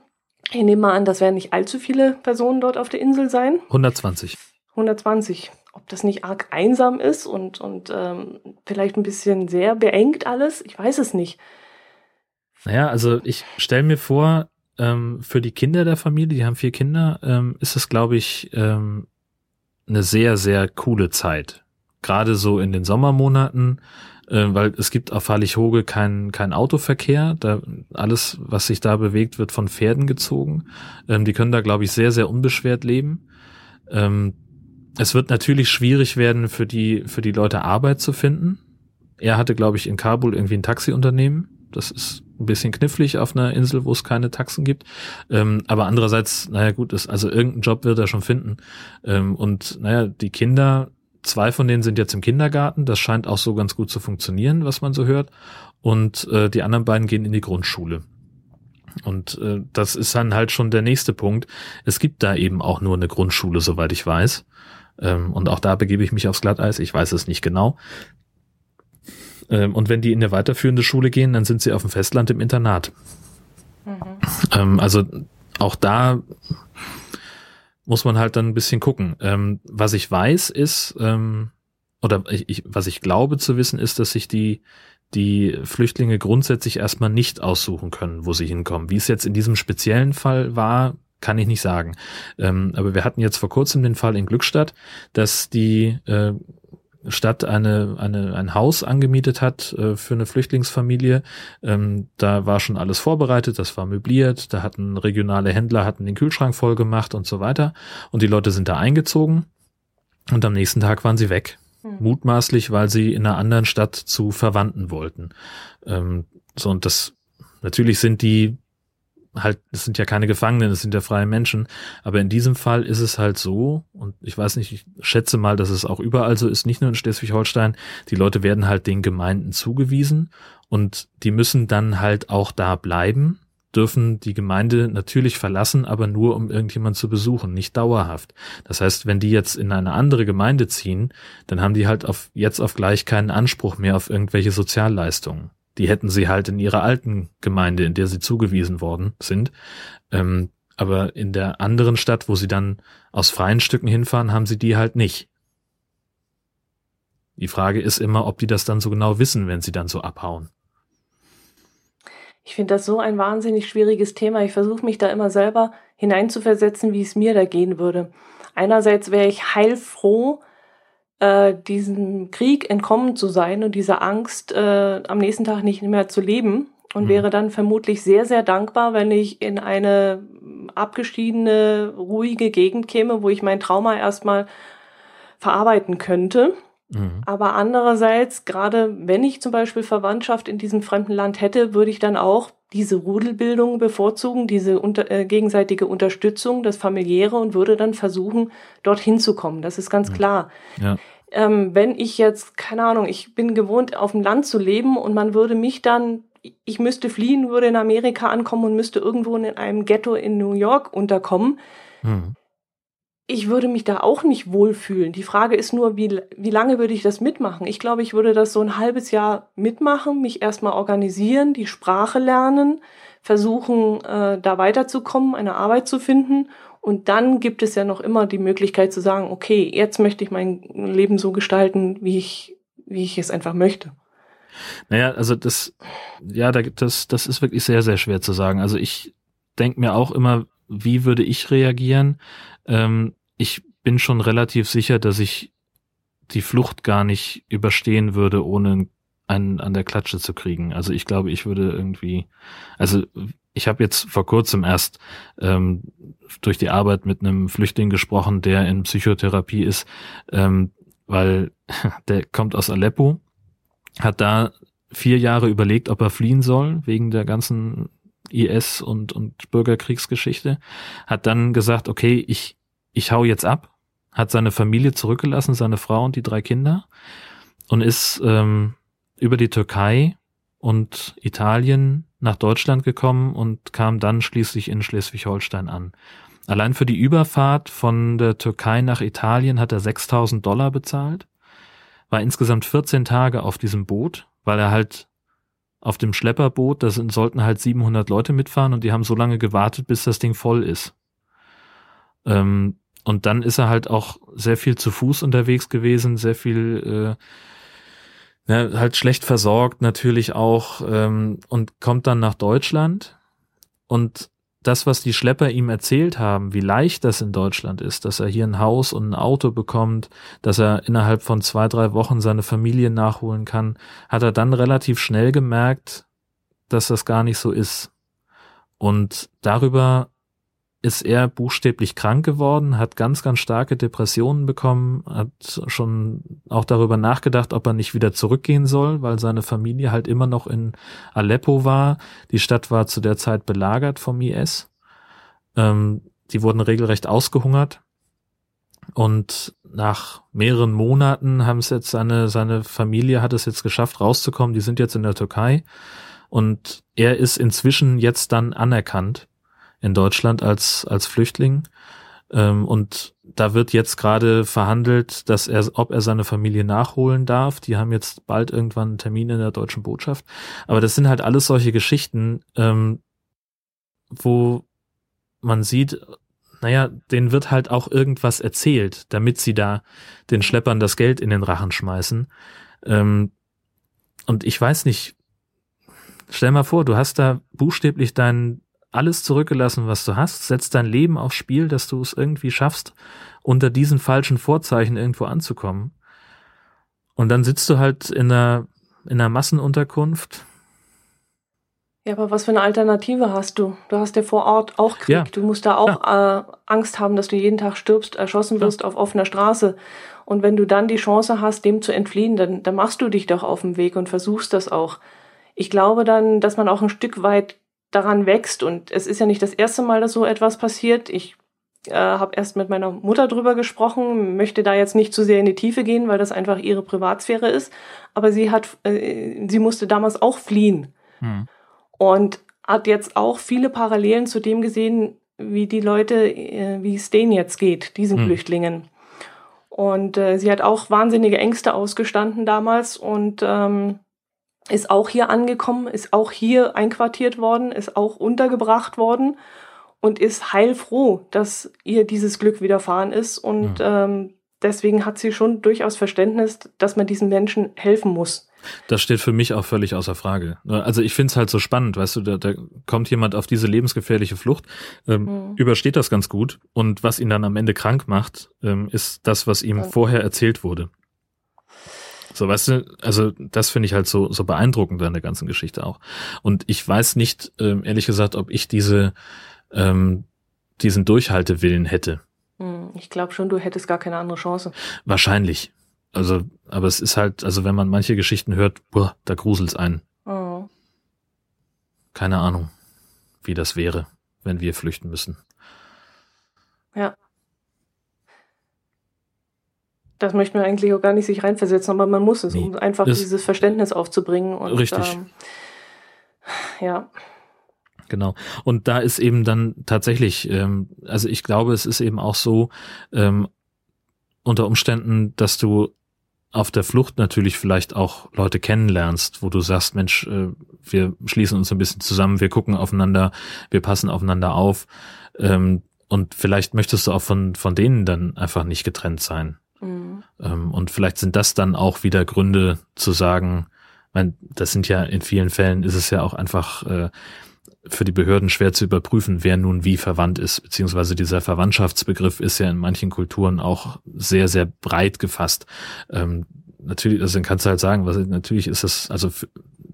ich nehme mal an, das werden nicht allzu viele Personen dort auf der Insel sein. 120. 120 ob das nicht arg einsam ist und, und ähm, vielleicht ein bisschen sehr beengt alles. Ich weiß es nicht. Naja, also ich stelle mir vor, ähm, für die Kinder der Familie, die haben vier Kinder, ähm, ist es, glaube ich, ähm, eine sehr, sehr coole Zeit. Gerade so in den Sommermonaten, äh, weil es gibt auf Hallig-Hoge keinen kein Autoverkehr. Da, alles, was sich da bewegt, wird von Pferden gezogen. Ähm, die können da, glaube ich, sehr, sehr unbeschwert leben. Ähm, es wird natürlich schwierig werden, für die, für die Leute Arbeit zu finden. Er hatte, glaube ich, in Kabul irgendwie ein Taxiunternehmen. Das ist ein bisschen knifflig auf einer Insel, wo es keine Taxen gibt. Ähm, aber andererseits, naja gut, ist, also irgendeinen Job wird er schon finden. Ähm, und naja, die Kinder, zwei von denen sind jetzt im Kindergarten. Das scheint auch so ganz gut zu funktionieren, was man so hört. Und äh, die anderen beiden gehen in die Grundschule. Und äh, das ist dann halt schon der nächste Punkt. Es gibt da eben auch nur eine Grundschule, soweit ich weiß. Ähm, und auch da begebe ich mich aufs Glatteis. Ich weiß es nicht genau. Ähm, und wenn die in eine weiterführende Schule gehen, dann sind sie auf dem Festland im Internat. Mhm. Ähm, also auch da muss man halt dann ein bisschen gucken. Ähm, was ich weiß ist, ähm, oder ich, ich, was ich glaube zu wissen, ist, dass sich die die Flüchtlinge grundsätzlich erstmal nicht aussuchen können, wo sie hinkommen. Wie es jetzt in diesem speziellen Fall war, kann ich nicht sagen. Ähm, aber wir hatten jetzt vor kurzem den Fall in Glückstadt, dass die äh, Stadt eine, eine, ein Haus angemietet hat äh, für eine Flüchtlingsfamilie. Ähm, da war schon alles vorbereitet, das war möbliert, da hatten regionale Händler, hatten den Kühlschrank voll gemacht und so weiter. Und die Leute sind da eingezogen und am nächsten Tag waren sie weg. Hm. Mutmaßlich, weil sie in einer anderen Stadt zu Verwandten wollten. Ähm, so, und das, natürlich sind die halt, es sind ja keine Gefangenen, es sind ja freie Menschen. Aber in diesem Fall ist es halt so, und ich weiß nicht, ich schätze mal, dass es auch überall so ist, nicht nur in Schleswig-Holstein, die Leute werden halt den Gemeinden zugewiesen und die müssen dann halt auch da bleiben, dürfen die Gemeinde natürlich verlassen, aber nur um irgendjemand zu besuchen, nicht dauerhaft. Das heißt, wenn die jetzt in eine andere Gemeinde ziehen, dann haben die halt auf, jetzt auf gleich keinen Anspruch mehr auf irgendwelche Sozialleistungen die hätten sie halt in ihrer alten Gemeinde, in der sie zugewiesen worden sind. Ähm, aber in der anderen Stadt, wo sie dann aus freien Stücken hinfahren, haben sie die halt nicht. Die Frage ist immer, ob die das dann so genau wissen, wenn sie dann so abhauen. Ich finde das so ein wahnsinnig schwieriges Thema. Ich versuche mich da immer selber hineinzuversetzen, wie es mir da gehen würde. Einerseits wäre ich heilfroh, äh, diesem Krieg entkommen zu sein und dieser Angst äh, am nächsten Tag nicht mehr zu leben und mhm. wäre dann vermutlich sehr, sehr dankbar, wenn ich in eine abgeschiedene, ruhige Gegend käme, wo ich mein Trauma erstmal verarbeiten könnte. Mhm. Aber andererseits, gerade wenn ich zum Beispiel Verwandtschaft in diesem fremden Land hätte, würde ich dann auch diese Rudelbildung bevorzugen, diese unter, äh, gegenseitige Unterstützung, das familiäre und würde dann versuchen, dorthin zu kommen. Das ist ganz mhm. klar. Ja. Ähm, wenn ich jetzt, keine Ahnung, ich bin gewohnt, auf dem Land zu leben und man würde mich dann, ich müsste fliehen, würde in Amerika ankommen und müsste irgendwo in einem Ghetto in New York unterkommen. Mhm ich würde mich da auch nicht wohlfühlen. Die Frage ist nur, wie, wie lange würde ich das mitmachen? Ich glaube, ich würde das so ein halbes Jahr mitmachen, mich erstmal organisieren, die Sprache lernen, versuchen, äh, da weiterzukommen, eine Arbeit zu finden. Und dann gibt es ja noch immer die Möglichkeit zu sagen, okay, jetzt möchte ich mein Leben so gestalten, wie ich, wie ich es einfach möchte. Naja, also das, ja, das, das ist wirklich sehr, sehr schwer zu sagen. Also ich denke mir auch immer, wie würde ich reagieren? Ähm, ich bin schon relativ sicher, dass ich die Flucht gar nicht überstehen würde, ohne einen an der Klatsche zu kriegen. Also ich glaube, ich würde irgendwie, also ich habe jetzt vor kurzem erst ähm, durch die Arbeit mit einem Flüchtling gesprochen, der in Psychotherapie ist, ähm, weil der kommt aus Aleppo, hat da vier Jahre überlegt, ob er fliehen soll, wegen der ganzen IS und, und Bürgerkriegsgeschichte, hat dann gesagt, okay, ich ich hau jetzt ab, hat seine Familie zurückgelassen, seine Frau und die drei Kinder und ist ähm, über die Türkei und Italien nach Deutschland gekommen und kam dann schließlich in Schleswig-Holstein an. Allein für die Überfahrt von der Türkei nach Italien hat er 6000 Dollar bezahlt, war insgesamt 14 Tage auf diesem Boot, weil er halt auf dem Schlepperboot, da sollten halt 700 Leute mitfahren und die haben so lange gewartet, bis das Ding voll ist. Ähm, und dann ist er halt auch sehr viel zu Fuß unterwegs gewesen, sehr viel äh, ja, halt schlecht versorgt natürlich auch ähm, und kommt dann nach Deutschland und das, was die Schlepper ihm erzählt haben, wie leicht das in Deutschland ist, dass er hier ein Haus und ein Auto bekommt, dass er innerhalb von zwei, drei Wochen seine Familie nachholen kann, hat er dann relativ schnell gemerkt, dass das gar nicht so ist. Und darüber ist er buchstäblich krank geworden, hat ganz, ganz starke Depressionen bekommen, hat schon auch darüber nachgedacht, ob er nicht wieder zurückgehen soll, weil seine Familie halt immer noch in Aleppo war. Die Stadt war zu der Zeit belagert vom IS. Ähm, die wurden regelrecht ausgehungert. Und nach mehreren Monaten haben es jetzt seine, seine Familie hat es jetzt geschafft, rauszukommen. Die sind jetzt in der Türkei. Und er ist inzwischen jetzt dann anerkannt in Deutschland als, als Flüchtling. Ähm, und da wird jetzt gerade verhandelt, dass er, ob er seine Familie nachholen darf. Die haben jetzt bald irgendwann einen Termin in der deutschen Botschaft. Aber das sind halt alles solche Geschichten, ähm, wo man sieht, naja, denen wird halt auch irgendwas erzählt, damit sie da den Schleppern das Geld in den Rachen schmeißen. Ähm, und ich weiß nicht, stell mal vor, du hast da buchstäblich deinen alles zurückgelassen, was du hast, setzt dein Leben aufs Spiel, dass du es irgendwie schaffst, unter diesen falschen Vorzeichen irgendwo anzukommen. Und dann sitzt du halt in einer, in einer Massenunterkunft. Ja, aber was für eine Alternative hast du? Du hast ja vor Ort auch Krieg. Ja. Du musst da auch ja. äh, Angst haben, dass du jeden Tag stirbst, erschossen wirst ja. auf offener Straße. Und wenn du dann die Chance hast, dem zu entfliehen, dann, dann machst du dich doch auf den Weg und versuchst das auch. Ich glaube dann, dass man auch ein Stück weit daran wächst. Und es ist ja nicht das erste Mal, dass so etwas passiert. Ich äh, habe erst mit meiner Mutter drüber gesprochen, möchte da jetzt nicht zu sehr in die Tiefe gehen, weil das einfach ihre Privatsphäre ist. Aber sie hat, äh, sie musste damals auch fliehen hm. und hat jetzt auch viele Parallelen zu dem gesehen, wie die Leute, äh, wie es denen jetzt geht, diesen hm. Flüchtlingen. Und äh, sie hat auch wahnsinnige Ängste ausgestanden damals und ähm, ist auch hier angekommen, ist auch hier einquartiert worden, ist auch untergebracht worden und ist heilfroh, dass ihr dieses Glück widerfahren ist. Und ja. ähm, deswegen hat sie schon durchaus Verständnis, dass man diesen Menschen helfen muss. Das steht für mich auch völlig außer Frage. Also ich finde es halt so spannend, weißt du, da, da kommt jemand auf diese lebensgefährliche Flucht, ähm, mhm. übersteht das ganz gut und was ihn dann am Ende krank macht, ähm, ist das, was ihm ja. vorher erzählt wurde. So, weißt du, also das finde ich halt so, so beeindruckend an der ganzen Geschichte auch. Und ich weiß nicht, ähm, ehrlich gesagt, ob ich diese ähm, diesen Durchhaltewillen hätte. Hm, ich glaube schon, du hättest gar keine andere Chance. Wahrscheinlich. Also, aber es ist halt, also wenn man manche Geschichten hört, boah, da gruselt's ein. Oh. Keine Ahnung, wie das wäre, wenn wir flüchten müssen. Ja. Das möchte man eigentlich auch gar nicht sich reinversetzen, aber man muss es, nee, um einfach dieses Verständnis aufzubringen. Und, richtig. Ähm, ja. Genau. Und da ist eben dann tatsächlich, ähm, also ich glaube, es ist eben auch so, ähm, unter Umständen, dass du auf der Flucht natürlich vielleicht auch Leute kennenlernst, wo du sagst, Mensch, äh, wir schließen uns ein bisschen zusammen, wir gucken aufeinander, wir passen aufeinander auf. Ähm, und vielleicht möchtest du auch von, von denen dann einfach nicht getrennt sein. Mhm. Ähm, und vielleicht sind das dann auch wieder Gründe zu sagen, mein, das sind ja in vielen Fällen ist es ja auch einfach äh, für die Behörden schwer zu überprüfen, wer nun wie verwandt ist, beziehungsweise dieser Verwandtschaftsbegriff ist ja in manchen Kulturen auch sehr, sehr breit gefasst. Ähm, natürlich, also dann kannst du halt sagen, was natürlich ist das, also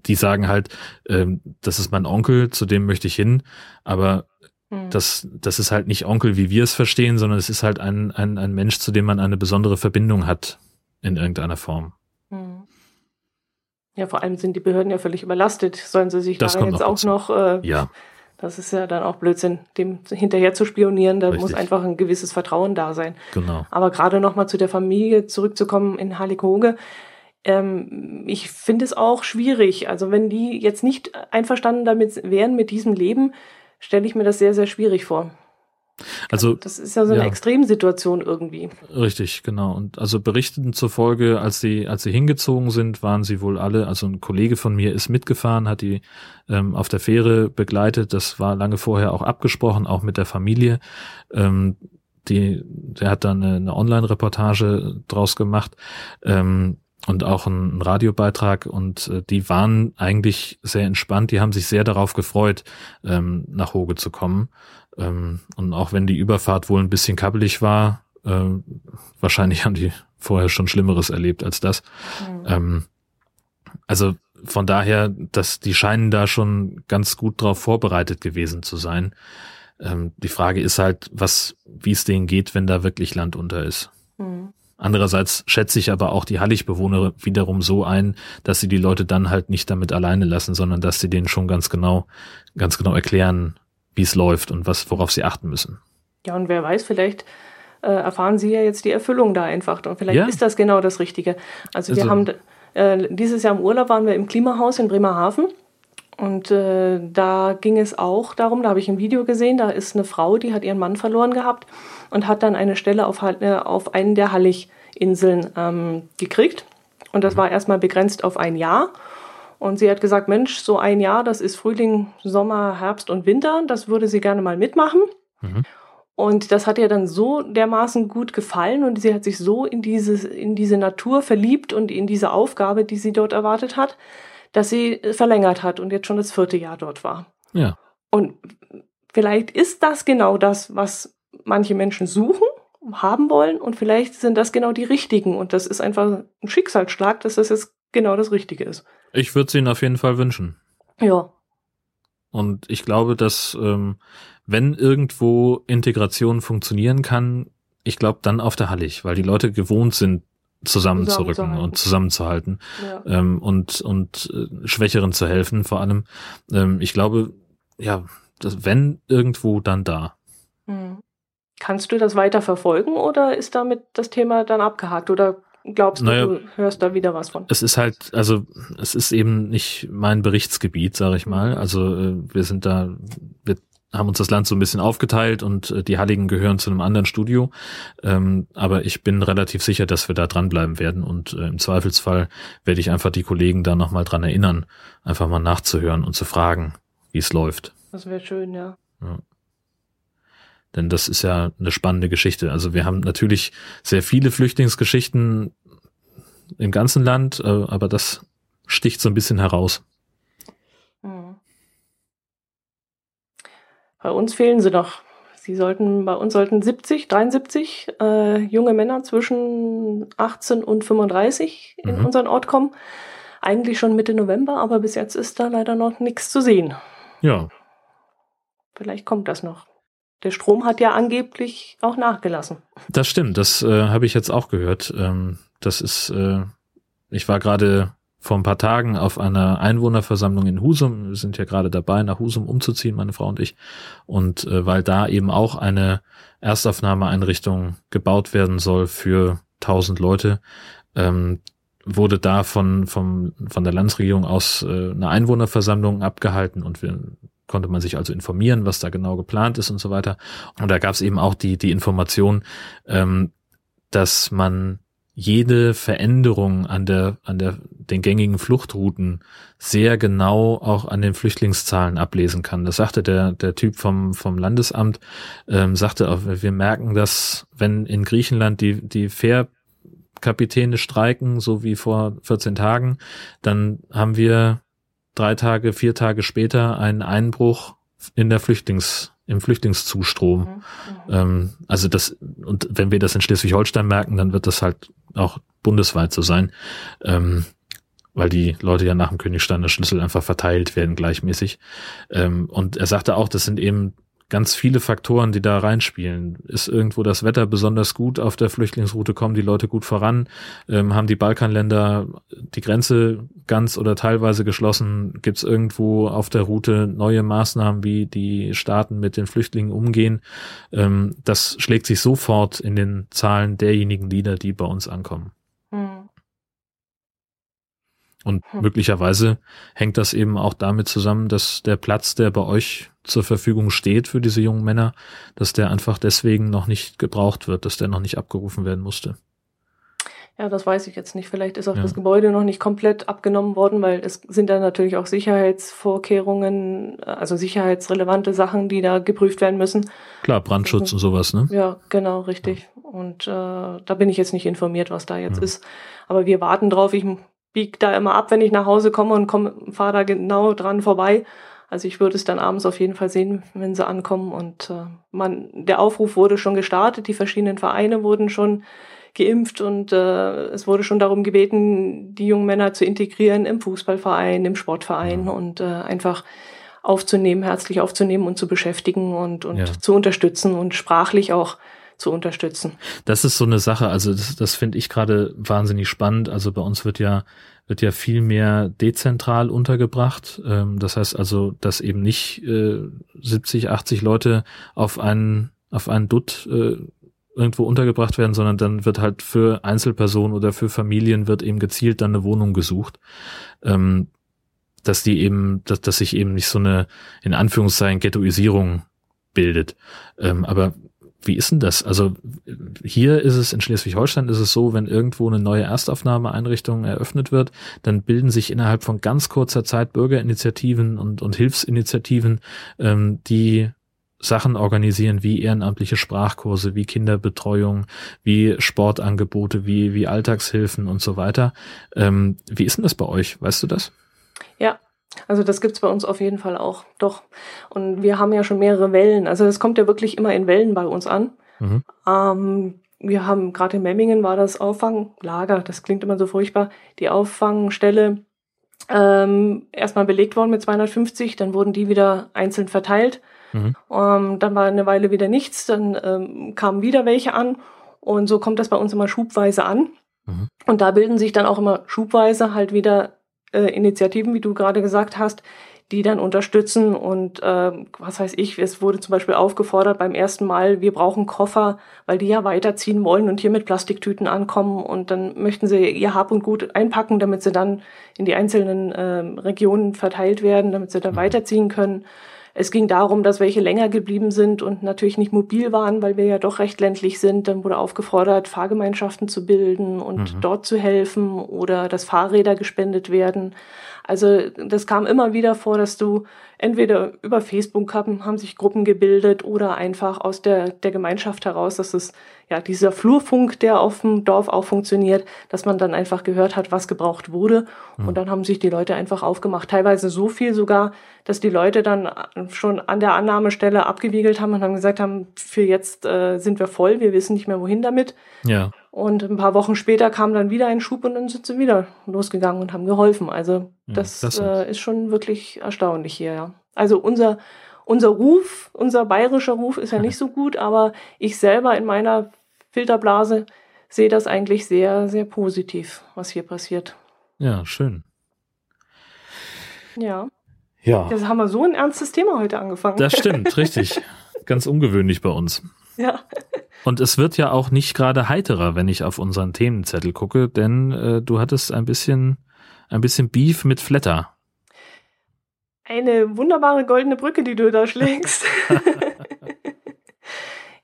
die sagen halt, ähm, das ist mein Onkel, zu dem möchte ich hin, aber hm. das, das ist halt nicht Onkel, wie wir es verstehen, sondern es ist halt ein, ein, ein Mensch, zu dem man eine besondere Verbindung hat in irgendeiner Form. Hm. Ja, vor allem sind die Behörden ja völlig überlastet. Sollen sie sich das da jetzt auch noch, äh, ja. das ist ja dann auch Blödsinn, dem hinterher zu spionieren, da Richtig. muss einfach ein gewisses Vertrauen da sein. Genau. Aber gerade nochmal zu der Familie zurückzukommen in Hallighoge, ähm, ich finde es auch schwierig. Also wenn die jetzt nicht einverstanden damit wären mit diesem Leben, stelle ich mir das sehr, sehr schwierig vor. Also das ist ja so eine ja, Extremsituation irgendwie. Richtig, genau. Und also Berichten zufolge, als sie als sie hingezogen sind, waren sie wohl alle. Also ein Kollege von mir ist mitgefahren, hat die ähm, auf der Fähre begleitet. Das war lange vorher auch abgesprochen, auch mit der Familie. Ähm, die, der hat dann eine, eine Online-Reportage draus gemacht. Ähm, und auch ein, Radiobeitrag und äh, die waren eigentlich sehr entspannt, die haben sich sehr darauf gefreut, ähm, nach Hoge zu kommen. Ähm, und auch wenn die Überfahrt wohl ein bisschen kabbelig war, äh, wahrscheinlich haben die vorher schon Schlimmeres erlebt als das. Mhm. Ähm, also von daher, dass die scheinen da schon ganz gut drauf vorbereitet gewesen zu sein. Ähm, die Frage ist halt, was, wie es denen geht, wenn da wirklich Land unter ist. Mhm. Andererseits schätze ich aber auch die Halligbewohner wiederum so ein, dass sie die Leute dann halt nicht damit alleine lassen, sondern dass sie denen schon ganz genau, ganz genau erklären, wie es läuft und was, worauf sie achten müssen. Ja, und wer weiß, vielleicht äh, erfahren sie ja jetzt die Erfüllung da einfach. Und vielleicht ja. ist das genau das Richtige. Also, also wir haben äh, dieses Jahr im Urlaub waren wir im Klimahaus in Bremerhaven. Und äh, da ging es auch darum, da habe ich ein Video gesehen, da ist eine Frau, die hat ihren Mann verloren gehabt und hat dann eine Stelle auf, äh, auf einen der Hallig-Inseln ähm, gekriegt. Und das war erstmal begrenzt auf ein Jahr. Und sie hat gesagt, Mensch, so ein Jahr, das ist Frühling, Sommer, Herbst und Winter, das würde sie gerne mal mitmachen. Mhm. Und das hat ihr dann so dermaßen gut gefallen und sie hat sich so in, dieses, in diese Natur verliebt und in diese Aufgabe, die sie dort erwartet hat, dass sie verlängert hat und jetzt schon das vierte Jahr dort war. Ja. Und vielleicht ist das genau das, was manche Menschen suchen, haben wollen und vielleicht sind das genau die richtigen und das ist einfach ein Schicksalsschlag, dass das jetzt genau das Richtige ist. Ich würde es ihnen auf jeden Fall wünschen. Ja. Und ich glaube, dass ähm, wenn irgendwo Integration funktionieren kann, ich glaube dann auf der Hallig, weil die Leute gewohnt sind, zusammenzurücken und zusammenzuhalten ja. ähm, und und äh, Schwächeren zu helfen vor allem. Ähm, ich glaube, ja, das, wenn irgendwo, dann da. Hm. Kannst du das weiter verfolgen oder ist damit das Thema dann abgehakt oder glaubst du, naja, du hörst da wieder was von? Es ist halt, also es ist eben nicht mein Berichtsgebiet, sage ich mal. Mhm. Also äh, wir sind da, wir haben uns das Land so ein bisschen aufgeteilt und äh, die Halligen gehören zu einem anderen Studio. Ähm, aber ich bin relativ sicher, dass wir da dranbleiben werden und äh, im Zweifelsfall werde ich einfach die Kollegen da nochmal dran erinnern, einfach mal nachzuhören und zu fragen, wie es läuft. Das wäre schön, ja. ja. Denn das ist ja eine spannende Geschichte. Also wir haben natürlich sehr viele Flüchtlingsgeschichten im ganzen Land, äh, aber das sticht so ein bisschen heraus. Hm. Bei uns fehlen sie noch. Sie sollten, bei uns sollten 70, 73 äh, junge Männer zwischen 18 und 35 in mhm. unseren Ort kommen. Eigentlich schon Mitte November, aber bis jetzt ist da leider noch nichts zu sehen. Ja. Vielleicht kommt das noch. Der Strom hat ja angeblich auch nachgelassen. Das stimmt, das äh, habe ich jetzt auch gehört. Ähm, das ist, äh, ich war gerade vor ein paar Tagen auf einer Einwohnerversammlung in Husum. Wir sind ja gerade dabei, nach Husum umzuziehen, meine Frau und ich. Und äh, weil da eben auch eine Erstaufnahmeeinrichtung gebaut werden soll für 1000 Leute, ähm, wurde da von, vom, von der Landesregierung aus äh, eine Einwohnerversammlung abgehalten und wir konnte man sich also informieren, was da genau geplant ist und so weiter. Und da gab es eben auch die, die Information, ähm, dass man jede Veränderung an der, an der, den gängigen Fluchtrouten sehr genau auch an den Flüchtlingszahlen ablesen kann. Das sagte der, der Typ vom, vom Landesamt, ähm, sagte auch, wir merken, dass wenn in Griechenland die, die Fährkapitäne streiken, so wie vor 14 Tagen, dann haben wir drei Tage, vier Tage später einen Einbruch in der Flüchtlings, im Flüchtlingszustrom. Mhm. Ähm, also das, und wenn wir das in Schleswig-Holstein merken, dann wird das halt auch bundesweit so sein, ähm, weil die Leute ja nach dem Königsteiner Schlüssel einfach verteilt werden gleichmäßig. Ähm, und er sagte auch, das sind eben ganz viele Faktoren, die da reinspielen. Ist irgendwo das Wetter besonders gut auf der Flüchtlingsroute, kommen die Leute gut voran, ähm, haben die Balkanländer die Grenze ganz oder teilweise geschlossen, gibt es irgendwo auf der Route neue Maßnahmen, wie die Staaten mit den Flüchtlingen umgehen. Ähm, das schlägt sich sofort in den Zahlen derjenigen nieder, die bei uns ankommen. Und hm. möglicherweise hängt das eben auch damit zusammen, dass der Platz, der bei euch zur Verfügung steht für diese jungen Männer, dass der einfach deswegen noch nicht gebraucht wird, dass der noch nicht abgerufen werden musste. Ja, das weiß ich jetzt nicht. Vielleicht ist auch ja. das Gebäude noch nicht komplett abgenommen worden, weil es sind da natürlich auch Sicherheitsvorkehrungen, also sicherheitsrelevante Sachen, die da geprüft werden müssen. Klar, Brandschutz und sowas, ne? Ja, genau, richtig. Ja. Und äh, da bin ich jetzt nicht informiert, was da jetzt ja. ist. Aber wir warten drauf. Ich biege da immer ab, wenn ich nach Hause komme und komme, fahre da genau dran vorbei. Also ich würde es dann abends auf jeden Fall sehen, wenn sie ankommen. Und äh, man, der Aufruf wurde schon gestartet, die verschiedenen Vereine wurden schon geimpft und äh, es wurde schon darum gebeten, die jungen Männer zu integrieren im Fußballverein, im Sportverein und äh, einfach aufzunehmen, herzlich aufzunehmen und zu beschäftigen und, und ja. zu unterstützen und sprachlich auch zu unterstützen. Das ist so eine Sache, also das, das finde ich gerade wahnsinnig spannend. Also bei uns wird ja wird ja viel mehr dezentral untergebracht. Ähm, das heißt also, dass eben nicht äh, 70, 80 Leute auf einen auf einen Dutt äh, irgendwo untergebracht werden, sondern dann wird halt für Einzelpersonen oder für Familien wird eben gezielt dann eine Wohnung gesucht. Ähm, dass die eben, dass, dass sich eben nicht so eine, in Anführungszeichen, Ghettoisierung bildet. Ähm, aber wie ist denn das? Also hier ist es in Schleswig-Holstein ist es so, wenn irgendwo eine neue Erstaufnahmeeinrichtung eröffnet wird, dann bilden sich innerhalb von ganz kurzer Zeit Bürgerinitiativen und, und Hilfsinitiativen, ähm, die Sachen organisieren wie ehrenamtliche Sprachkurse, wie Kinderbetreuung, wie Sportangebote, wie, wie Alltagshilfen und so weiter. Ähm, wie ist denn das bei euch? Weißt du das? Ja, also das gibt's bei uns auf jeden Fall auch, doch. Und wir haben ja schon mehrere Wellen. Also das kommt ja wirklich immer in Wellen bei uns an. Mhm. Ähm, wir haben gerade in Memmingen war das Auffanglager, das klingt immer so furchtbar, die Auffangstelle ähm, erstmal belegt worden mit 250, dann wurden die wieder einzeln verteilt. Mhm. Ähm, dann war eine Weile wieder nichts, dann ähm, kamen wieder welche an und so kommt das bei uns immer schubweise an. Mhm. Und da bilden sich dann auch immer schubweise halt wieder äh, Initiativen, wie du gerade gesagt hast, die dann unterstützen und äh, was weiß ich, es wurde zum Beispiel aufgefordert beim ersten Mal, wir brauchen Koffer, weil die ja weiterziehen wollen und hier mit Plastiktüten ankommen und dann möchten sie ihr Hab und Gut einpacken, damit sie dann in die einzelnen äh, Regionen verteilt werden, damit sie dann mhm. weiterziehen können. Es ging darum, dass welche länger geblieben sind und natürlich nicht mobil waren, weil wir ja doch recht ländlich sind. Dann wurde aufgefordert, Fahrgemeinschaften zu bilden und mhm. dort zu helfen oder dass Fahrräder gespendet werden. Also das kam immer wieder vor, dass du entweder über Facebook haben, haben sich Gruppen gebildet oder einfach aus der, der Gemeinschaft heraus, dass es ja dieser Flurfunk, der auf dem Dorf auch funktioniert, dass man dann einfach gehört hat, was gebraucht wurde. Mhm. Und dann haben sich die Leute einfach aufgemacht. Teilweise so viel sogar, dass die Leute dann schon an der Annahmestelle abgewiegelt haben und haben gesagt haben, für jetzt äh, sind wir voll, wir wissen nicht mehr wohin damit. Ja. Und ein paar Wochen später kam dann wieder ein Schub und dann sind sie wieder losgegangen und haben geholfen. Also das ja, äh, ist schon wirklich erstaunlich hier, ja. Also unser, unser Ruf, unser bayerischer Ruf ist ja nicht so gut, aber ich selber in meiner Filterblase sehe das eigentlich sehr, sehr positiv, was hier passiert. Ja, schön. Ja. Ja. Jetzt haben wir so ein ernstes Thema heute angefangen. Das stimmt, richtig. Ganz ungewöhnlich bei uns. Ja. Und es wird ja auch nicht gerade heiterer, wenn ich auf unseren Themenzettel gucke, denn äh, du hattest ein bisschen, ein bisschen Beef mit Flatter. Eine wunderbare goldene Brücke, die du da schlägst.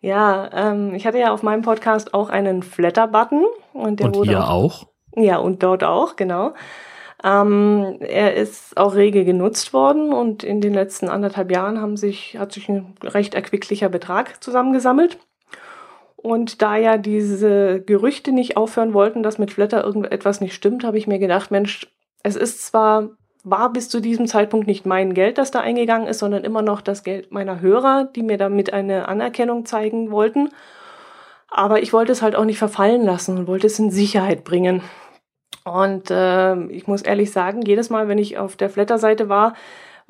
ja, ähm, ich hatte ja auf meinem Podcast auch einen Flatter-Button. Und, der und wurde hier auch, auch? Ja, und dort auch, genau. Ähm, er ist auch rege genutzt worden und in den letzten anderthalb Jahren haben sich, hat sich ein recht erquicklicher Betrag zusammengesammelt. Und da ja diese Gerüchte nicht aufhören wollten, dass mit Flatter irgendetwas nicht stimmt, habe ich mir gedacht, Mensch, es ist zwar, war bis zu diesem Zeitpunkt nicht mein Geld, das da eingegangen ist, sondern immer noch das Geld meiner Hörer, die mir damit eine Anerkennung zeigen wollten. Aber ich wollte es halt auch nicht verfallen lassen und wollte es in Sicherheit bringen. Und äh, ich muss ehrlich sagen, jedes Mal, wenn ich auf der Flatter-Seite war,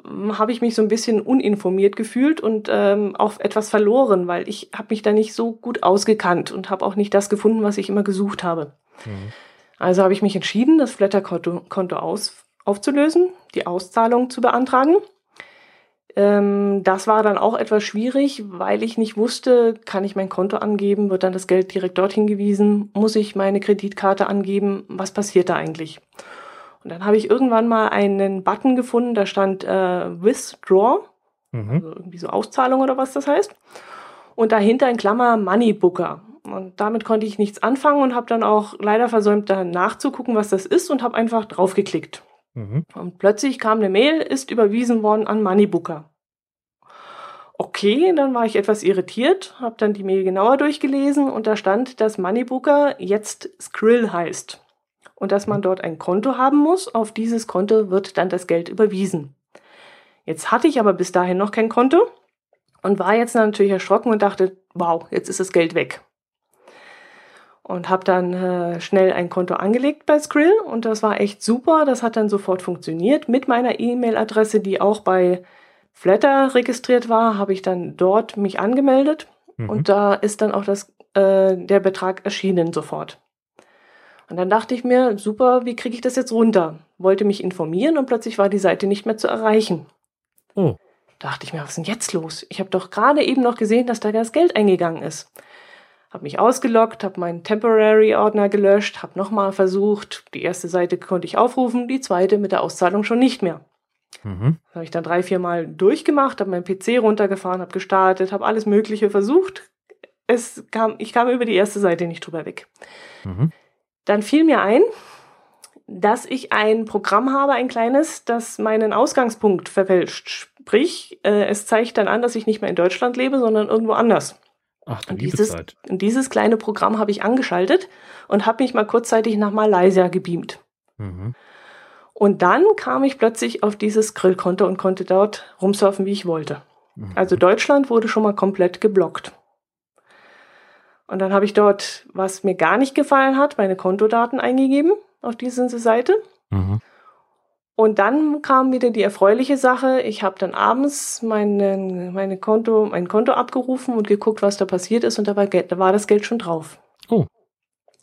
hm, habe ich mich so ein bisschen uninformiert gefühlt und ähm, auch etwas verloren, weil ich habe mich da nicht so gut ausgekannt und habe auch nicht das gefunden, was ich immer gesucht habe. Mhm. Also habe ich mich entschieden, das Flatter-Konto Konto aus, aufzulösen, die Auszahlung zu beantragen. Ähm, das war dann auch etwas schwierig, weil ich nicht wusste, kann ich mein Konto angeben, wird dann das Geld direkt dorthin gewiesen, muss ich meine Kreditkarte angeben, was passiert da eigentlich? Und dann habe ich irgendwann mal einen Button gefunden, da stand äh, Withdraw, mhm. also irgendwie so Auszahlung oder was das heißt. Und dahinter in Klammer Money Booker. Und damit konnte ich nichts anfangen und habe dann auch leider versäumt, da nachzugucken, was das ist und habe einfach draufgeklickt. Mhm. Und plötzlich kam eine Mail, ist überwiesen worden an Moneybooker. Okay, dann war ich etwas irritiert, habe dann die Mail genauer durchgelesen und da stand, dass Moneybooker jetzt Skrill heißt und dass man dort ein Konto haben muss. Auf dieses Konto wird dann das Geld überwiesen. Jetzt hatte ich aber bis dahin noch kein Konto und war jetzt natürlich erschrocken und dachte, wow, jetzt ist das Geld weg und habe dann äh, schnell ein Konto angelegt bei Skrill und das war echt super. Das hat dann sofort funktioniert. Mit meiner E-Mail-Adresse, die auch bei Flatter registriert war, habe ich dann dort mich angemeldet mhm. und da ist dann auch das, äh, der Betrag erschienen sofort. Und dann dachte ich mir, super, wie kriege ich das jetzt runter? Wollte mich informieren und plötzlich war die Seite nicht mehr zu erreichen. Oh. Dachte ich mir, was ist denn jetzt los? Ich habe doch gerade eben noch gesehen, dass da das Geld eingegangen ist habe mich ausgeloggt, habe meinen Temporary-Ordner gelöscht, habe nochmal versucht. Die erste Seite konnte ich aufrufen, die zweite mit der Auszahlung schon nicht mehr. Mhm. Habe ich dann drei, vier Mal durchgemacht, habe meinen PC runtergefahren, habe gestartet, habe alles Mögliche versucht. Es kam, ich kam über die erste Seite nicht drüber weg. Mhm. Dann fiel mir ein, dass ich ein Programm habe, ein kleines, das meinen Ausgangspunkt verfälscht. Sprich, äh, es zeigt dann an, dass ich nicht mehr in Deutschland lebe, sondern irgendwo anders. Ach, du dieses, dieses kleine Programm habe ich angeschaltet und habe mich mal kurzzeitig nach Malaysia gebeamt. Mhm. Und dann kam ich plötzlich auf dieses Grillkonto und konnte dort rumsurfen, wie ich wollte. Mhm. Also Deutschland wurde schon mal komplett geblockt. Und dann habe ich dort, was mir gar nicht gefallen hat, meine Kontodaten eingegeben auf diese Seite. Mhm. Und dann kam wieder die erfreuliche Sache. Ich habe dann abends meine, meine Konto, mein Konto abgerufen und geguckt, was da passiert ist. Und da war, da war das Geld schon drauf. Oh.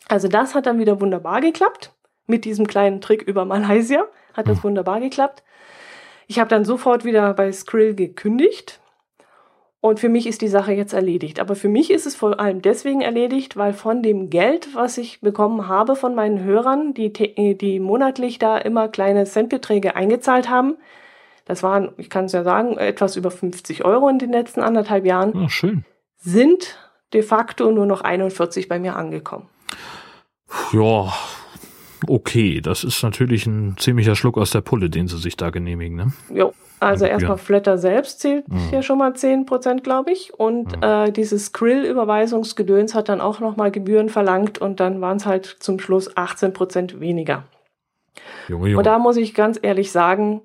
Also das hat dann wieder wunderbar geklappt. Mit diesem kleinen Trick über Malaysia hat das hm. wunderbar geklappt. Ich habe dann sofort wieder bei Skrill gekündigt und für mich ist die Sache jetzt erledigt. Aber für mich ist es vor allem deswegen erledigt, weil von dem Geld, was ich bekommen habe von meinen Hörern, die, die monatlich da immer kleine Centbeträge eingezahlt haben, das waren, ich kann es ja sagen, etwas über 50 Euro in den letzten anderthalb Jahren, oh, schön. sind de facto nur noch 41 bei mir angekommen. Ja, okay. Das ist natürlich ein ziemlicher Schluck aus der Pulle, den sie sich da genehmigen, ne? Jo. Also erstmal Flatter selbst zählt mhm. hier schon mal 10%, glaube ich. Und mhm. äh, dieses Skrill-Überweisungsgedöns hat dann auch nochmal Gebühren verlangt und dann waren es halt zum Schluss 18% weniger. Junge, Junge. Und da muss ich ganz ehrlich sagen,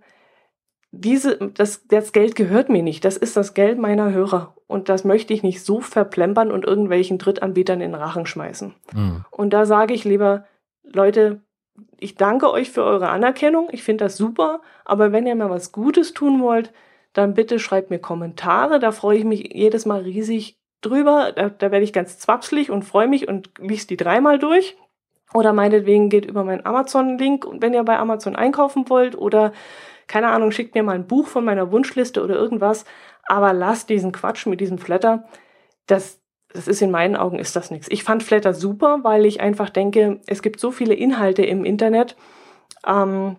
diese, das, das Geld gehört mir nicht. Das ist das Geld meiner Hörer. Und das möchte ich nicht so verplempern und irgendwelchen Drittanbietern in den Rachen schmeißen. Mhm. Und da sage ich lieber, Leute, ich danke euch für eure Anerkennung. Ich finde das super. Aber wenn ihr mir was Gutes tun wollt, dann bitte schreibt mir Kommentare. Da freue ich mich jedes Mal riesig drüber. Da, da werde ich ganz zwapslig und freue mich und liest die dreimal durch. Oder meinetwegen geht über meinen Amazon-Link und wenn ihr bei Amazon einkaufen wollt oder keine Ahnung, schickt mir mal ein Buch von meiner Wunschliste oder irgendwas. Aber lasst diesen Quatsch mit diesem Flatter. Das, das ist in meinen Augen ist das nichts. Ich fand Flatter super, weil ich einfach denke, es gibt so viele Inhalte im Internet, ähm,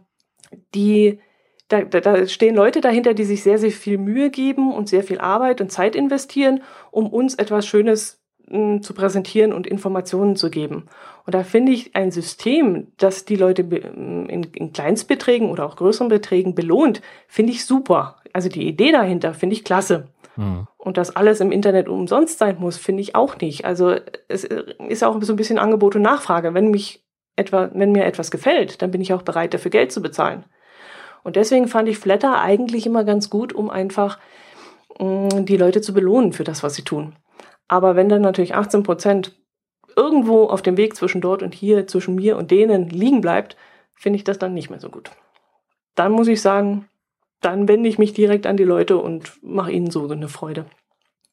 die da, da, da stehen Leute dahinter, die sich sehr, sehr viel Mühe geben und sehr viel Arbeit und Zeit investieren, um uns etwas Schönes hm, zu präsentieren und Informationen zu geben. Und da finde ich ein System, das die Leute hm, in, in Kleinstbeträgen oder auch größeren Beträgen belohnt, finde ich super. Also die Idee dahinter finde ich klasse. Mhm. Und dass alles im Internet umsonst sein muss, finde ich auch nicht. Also es ist auch so ein bisschen Angebot und Nachfrage. Wenn mich etwa, wenn mir etwas gefällt, dann bin ich auch bereit, dafür Geld zu bezahlen. Und deswegen fand ich Flatter eigentlich immer ganz gut, um einfach mh, mm, die Leute zu belohnen für das, was sie tun. Aber wenn dann natürlich 18 Prozent irgendwo auf dem Weg zwischen dort und hier, zwischen mir und denen liegen bleibt, finde ich das dann nicht mehr so gut. Dann muss ich sagen, dann wende ich mich direkt an die Leute und mache ihnen so eine Freude.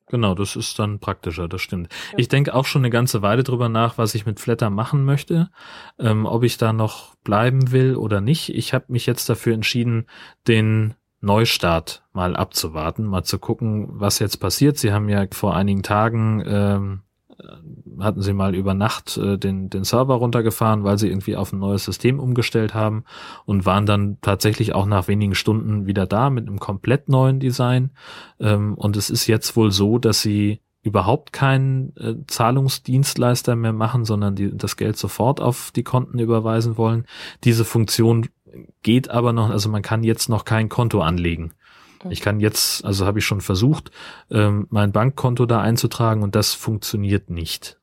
Genau, das ist dann praktischer, das stimmt. Ja. Ich denke auch schon eine ganze Weile drüber nach, was ich mit Flatter machen möchte, ähm, ob ich da noch bleiben will oder nicht. Ich habe mich jetzt dafür entschieden, den Neustart mal abzuwarten, mal zu gucken, was jetzt passiert. Sie haben ja vor einigen Tagen ähm, hatten sie mal über Nacht äh, den, den Server runtergefahren, weil sie irgendwie auf ein neues System umgestellt haben und waren dann tatsächlich auch nach wenigen Stunden wieder da mit einem komplett neuen Design. Ähm, und es ist jetzt wohl so, dass sie überhaupt keinen äh, Zahlungsdienstleister mehr machen, sondern die, das Geld sofort auf die Konten überweisen wollen. Diese Funktion geht aber noch, also man kann jetzt noch kein Konto anlegen. Ich kann jetzt, also habe ich schon versucht, ähm, mein Bankkonto da einzutragen und das funktioniert nicht.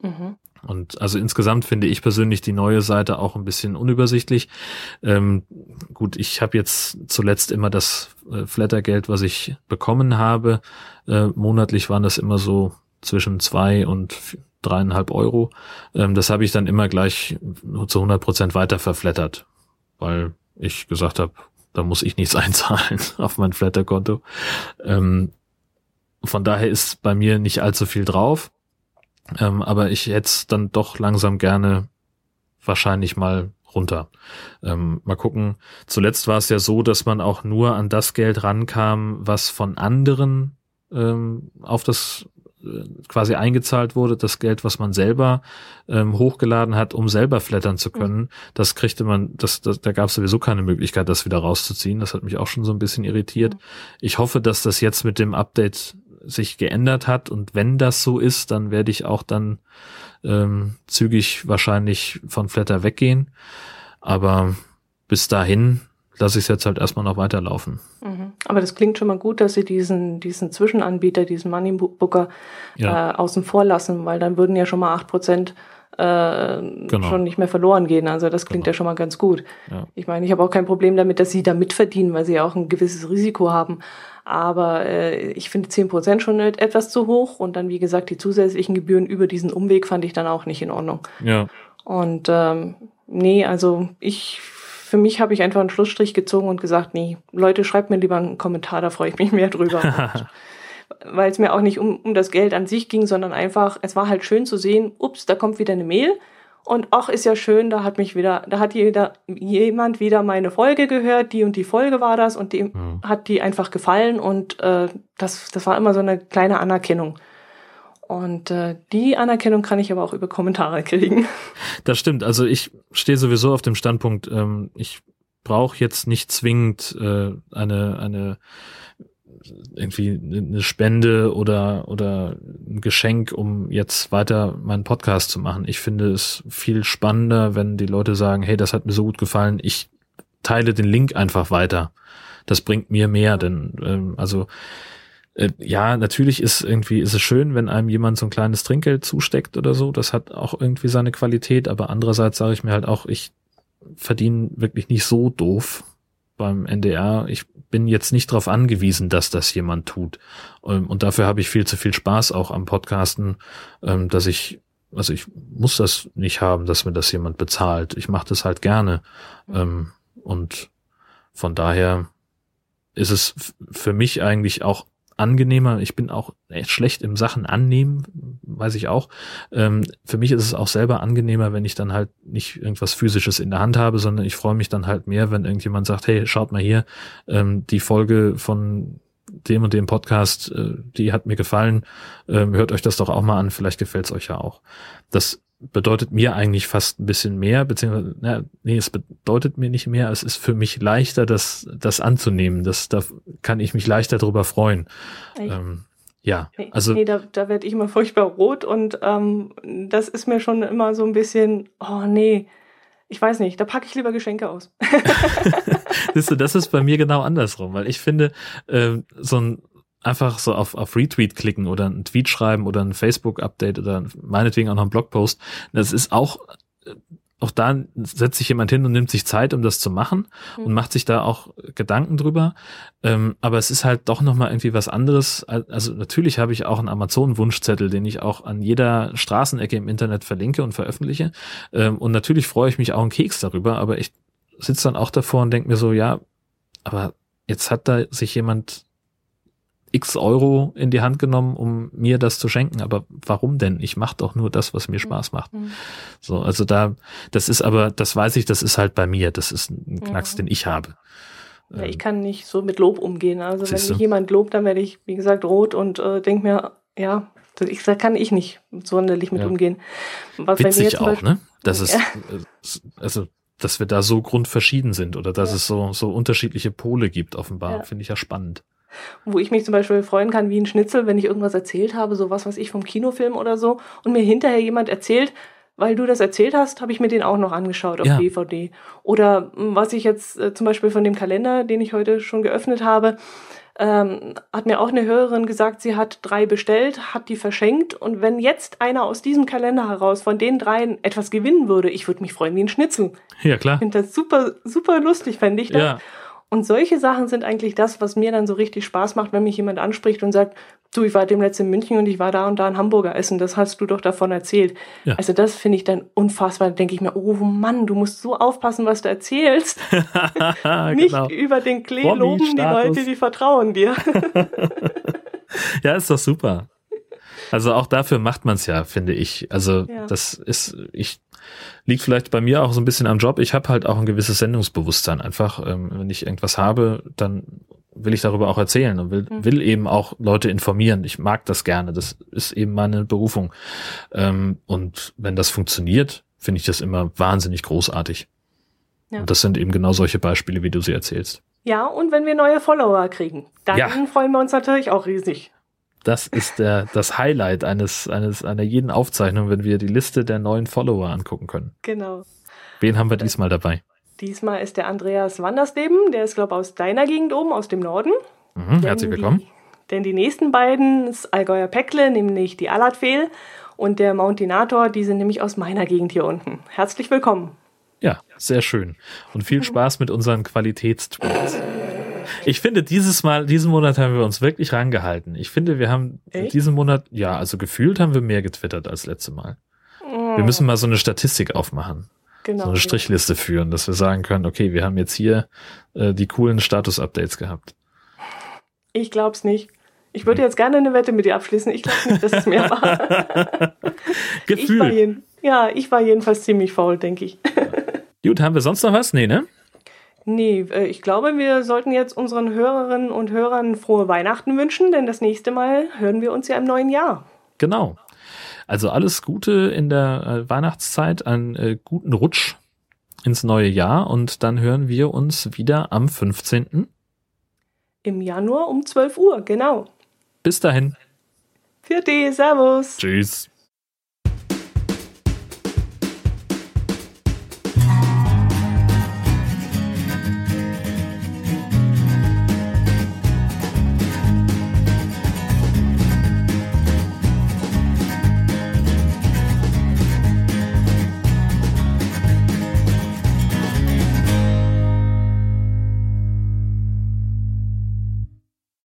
Mhm. Und also insgesamt finde ich persönlich die neue Seite auch ein bisschen unübersichtlich. Ähm, gut, ich habe jetzt zuletzt immer das äh, Flattergeld, was ich bekommen habe. Äh, monatlich waren das immer so zwischen zwei und dreieinhalb Euro. Ähm, das habe ich dann immer gleich zu 100 Prozent weiter verflattert, weil ich gesagt habe, da muss ich nichts einzahlen auf mein Flatter-Konto. Ähm, von daher ist bei mir nicht allzu viel drauf. Ähm, aber ich hätte es dann doch langsam gerne wahrscheinlich mal runter. Ähm, mal gucken. Zuletzt war es ja so, dass man auch nur an das Geld rankam, was von anderen ähm, auf das quasi eingezahlt wurde, das Geld, was man selber ähm, hochgeladen hat, um selber flattern zu können, mhm. das kriegte man, das, das da gab es sowieso keine Möglichkeit, das wieder rauszuziehen. Das hat mich auch schon so ein bisschen irritiert. Mhm. Ich hoffe, dass das jetzt mit dem Update sich geändert hat und wenn das so ist, dann werde ich auch dann ähm, zügig wahrscheinlich von Flatter weggehen. Aber bis dahin lasse ich es jetzt halt erstmal noch weiterlaufen. Mhm. Aber das klingt schon mal gut, dass Sie diesen, diesen Zwischenanbieter, diesen Moneybooker ja. äh, außen vor lassen, weil dann würden ja schon mal acht Prozent äh, genau. schon nicht mehr verloren gehen. Also das klingt genau. ja schon mal ganz gut. Ja. Ich meine, ich habe auch kein Problem damit, dass Sie da mitverdienen, weil Sie ja auch ein gewisses Risiko haben. Aber äh, ich finde zehn Prozent schon etwas zu hoch. Und dann, wie gesagt, die zusätzlichen Gebühren über diesen Umweg fand ich dann auch nicht in Ordnung. Ja. Und ähm, nee, also ich für mich habe ich einfach einen Schlussstrich gezogen und gesagt, nee, Leute, schreibt mir lieber einen Kommentar, da freue ich mich mehr drüber. Weil es mir auch nicht um, um das Geld an sich ging, sondern einfach, es war halt schön zu sehen, ups, da kommt wieder eine Mail Und ach, ist ja schön, da hat mich wieder, da hat jeder, jemand wieder meine Folge gehört, die und die Folge war das und dem mhm. hat die einfach gefallen und äh, das, das war immer so eine kleine Anerkennung. Und äh, die Anerkennung kann ich aber auch über Kommentare kriegen. Das stimmt. Also ich stehe sowieso auf dem Standpunkt, ähm, ich brauche jetzt nicht zwingend äh, eine, eine irgendwie eine Spende oder, oder ein Geschenk, um jetzt weiter meinen Podcast zu machen. Ich finde es viel spannender, wenn die Leute sagen, hey, das hat mir so gut gefallen, ich teile den Link einfach weiter. Das bringt mir mehr, denn ähm, also äh, ja, natürlich ist irgendwie ist es schön, wenn einem jemand so ein kleines Trinkgeld zusteckt oder so. Das hat auch irgendwie seine Qualität, aber andererseits sage ich mir halt auch, ich verdiene wirklich nicht so doof beim NDR. Ich bin jetzt nicht darauf angewiesen, dass das jemand tut. Ähm, und dafür habe ich viel zu viel Spaß auch am Podcasten, ähm, dass ich, also ich muss das nicht haben, dass mir das jemand bezahlt. Ich mache das halt gerne. Mhm. Und von daher ist es für mich eigentlich auch angenehmer. Ich bin auch echt schlecht im Sachen annehmen, weiß ich auch. Ähm, für mich ist es auch selber angenehmer, wenn ich dann halt nicht irgendwas physisches in der Hand habe, sondern ich freue mich dann halt mehr, wenn irgendjemand sagt, hey, schaut mal hier, ähm, die Folge von dem und dem Podcast, äh, die hat mir gefallen, ähm, hört euch das doch auch mal an, vielleicht gefällt es euch ja auch. Das bedeutet mir eigentlich fast ein bisschen mehr, beziehungsweise, na, nee, es bedeutet mir nicht mehr, es ist für mich leichter, das, das anzunehmen. Das, da kann ich mich leichter drüber freuen. Ähm, ja, nee, also. Nee, da, da werde ich immer furchtbar rot und ähm, das ist mir schon immer so ein bisschen, oh nee, ich weiß nicht, da packe ich lieber Geschenke aus. Siehst du, das ist bei mir genau andersrum, weil ich finde, äh, so ein einfach so auf, auf Retweet klicken oder einen Tweet schreiben oder ein Facebook-Update oder meinetwegen auch noch einen Blogpost. Das ist auch, auch da setzt sich jemand hin und nimmt sich Zeit, um das zu machen mhm. und macht sich da auch Gedanken drüber. Ähm, aber es ist halt doch nochmal irgendwie was anderes. Also natürlich habe ich auch einen Amazon-Wunschzettel, den ich auch an jeder Straßenecke im Internet verlinke und veröffentliche. Ähm, und natürlich freue ich mich auch einen Keks darüber, aber ich sitze dann auch davor und denke mir so, ja, aber jetzt hat da sich jemand x Euro in die Hand genommen, um mir das zu schenken. Aber warum denn? Ich mache doch nur das, was mir Spaß macht. Mhm. So, also da, das ist aber, das weiß ich, das ist halt bei mir. Das ist ein Knacks, mhm. den ich habe. Ja, ich kann nicht so mit Lob umgehen. Also wenn mich jemand lobt, dann werde ich, wie gesagt, rot und äh, denke mir, ja, ich, da kann ich nicht sonderlich mit ja. umgehen. Was Witzig auch, Beispiel, ne? Das ist, ja. also, dass wir da so grundverschieden sind oder dass ja. es so, so unterschiedliche Pole gibt, offenbar, finde ich ja spannend. Wo ich mich zum Beispiel freuen kann, wie ein Schnitzel, wenn ich irgendwas erzählt habe, so was, was ich vom Kinofilm oder so, und mir hinterher jemand erzählt, weil du das erzählt hast, habe ich mir den auch noch angeschaut auf ja. DVD. Oder hm, was ich jetzt äh, zum Beispiel von dem Kalender, den ich heute schon geöffnet habe, ähm, hat mir auch eine Hörerin gesagt, sie hat drei bestellt, hat die verschenkt und wenn jetzt einer aus diesem Kalender heraus von den dreien etwas gewinnen würde, ich würde mich freuen wie ein Schnitzel. Ja, klar. Ich finde das super, super lustig, fände ich das. Ja. Und solche Sachen sind eigentlich das, was mir dann so richtig Spaß macht, wenn mich jemand anspricht und sagt, du, ich war demnächst in München und ich war da und da in Hamburger essen, das hast du doch davon erzählt. Ja. Also das finde ich dann unfassbar. Da denke ich mir, oh Mann, du musst so aufpassen, was du erzählst. Nicht genau. über den Klee loben die Leute, die vertrauen dir. ja, ist doch super. Also auch dafür macht man es ja, finde ich. Also ja. das ist, ich liegt vielleicht bei mir auch so ein bisschen am Job. Ich habe halt auch ein gewisses Sendungsbewusstsein. Einfach, ähm, wenn ich irgendwas habe, dann will ich darüber auch erzählen und will, mhm. will eben auch Leute informieren. Ich mag das gerne. Das ist eben meine Berufung. Ähm, und wenn das funktioniert, finde ich das immer wahnsinnig großartig. Ja. Und das sind eben genau solche Beispiele, wie du sie erzählst. Ja, und wenn wir neue Follower kriegen, dann ja. freuen wir uns natürlich auch riesig. Das ist der, das Highlight eines, eines, einer jeden Aufzeichnung, wenn wir die Liste der neuen Follower angucken können. Genau. Wen haben wir diesmal dabei? Diesmal ist der Andreas Wandersleben, der ist, glaube ich, aus deiner Gegend oben, aus dem Norden. Mhm, herzlich willkommen. Die, denn die nächsten beiden ist Allgäuer Päckle, nämlich die Alatfehl und der Mountinator, die sind nämlich aus meiner Gegend hier unten. Herzlich willkommen. Ja, sehr schön. Und viel Spaß mit unseren Qualitätstweets. Ich finde, dieses Mal, diesen Monat haben wir uns wirklich rangehalten. Ich finde, wir haben Echt? diesen Monat, ja, also gefühlt haben wir mehr getwittert als letzte Mal. Oh. Wir müssen mal so eine Statistik aufmachen. Genau. So eine Strichliste führen, dass wir sagen können, okay, wir haben jetzt hier äh, die coolen Status-Updates gehabt. Ich glaub's nicht. Ich würde jetzt gerne eine Wette mit dir abschließen. Ich glaube nicht, dass es mehr war. Gefühl. Ja, ich war jedenfalls ziemlich faul, denke ich. Gut, haben wir sonst noch was? Nee, ne? Nee, äh, ich glaube, wir sollten jetzt unseren Hörerinnen und Hörern frohe Weihnachten wünschen, denn das nächste Mal hören wir uns ja im neuen Jahr. Genau. Also alles Gute in der äh, Weihnachtszeit, einen äh, guten Rutsch ins neue Jahr und dann hören wir uns wieder am 15. Im Januar um 12 Uhr, genau. Bis dahin. Für die, Servus. Tschüss.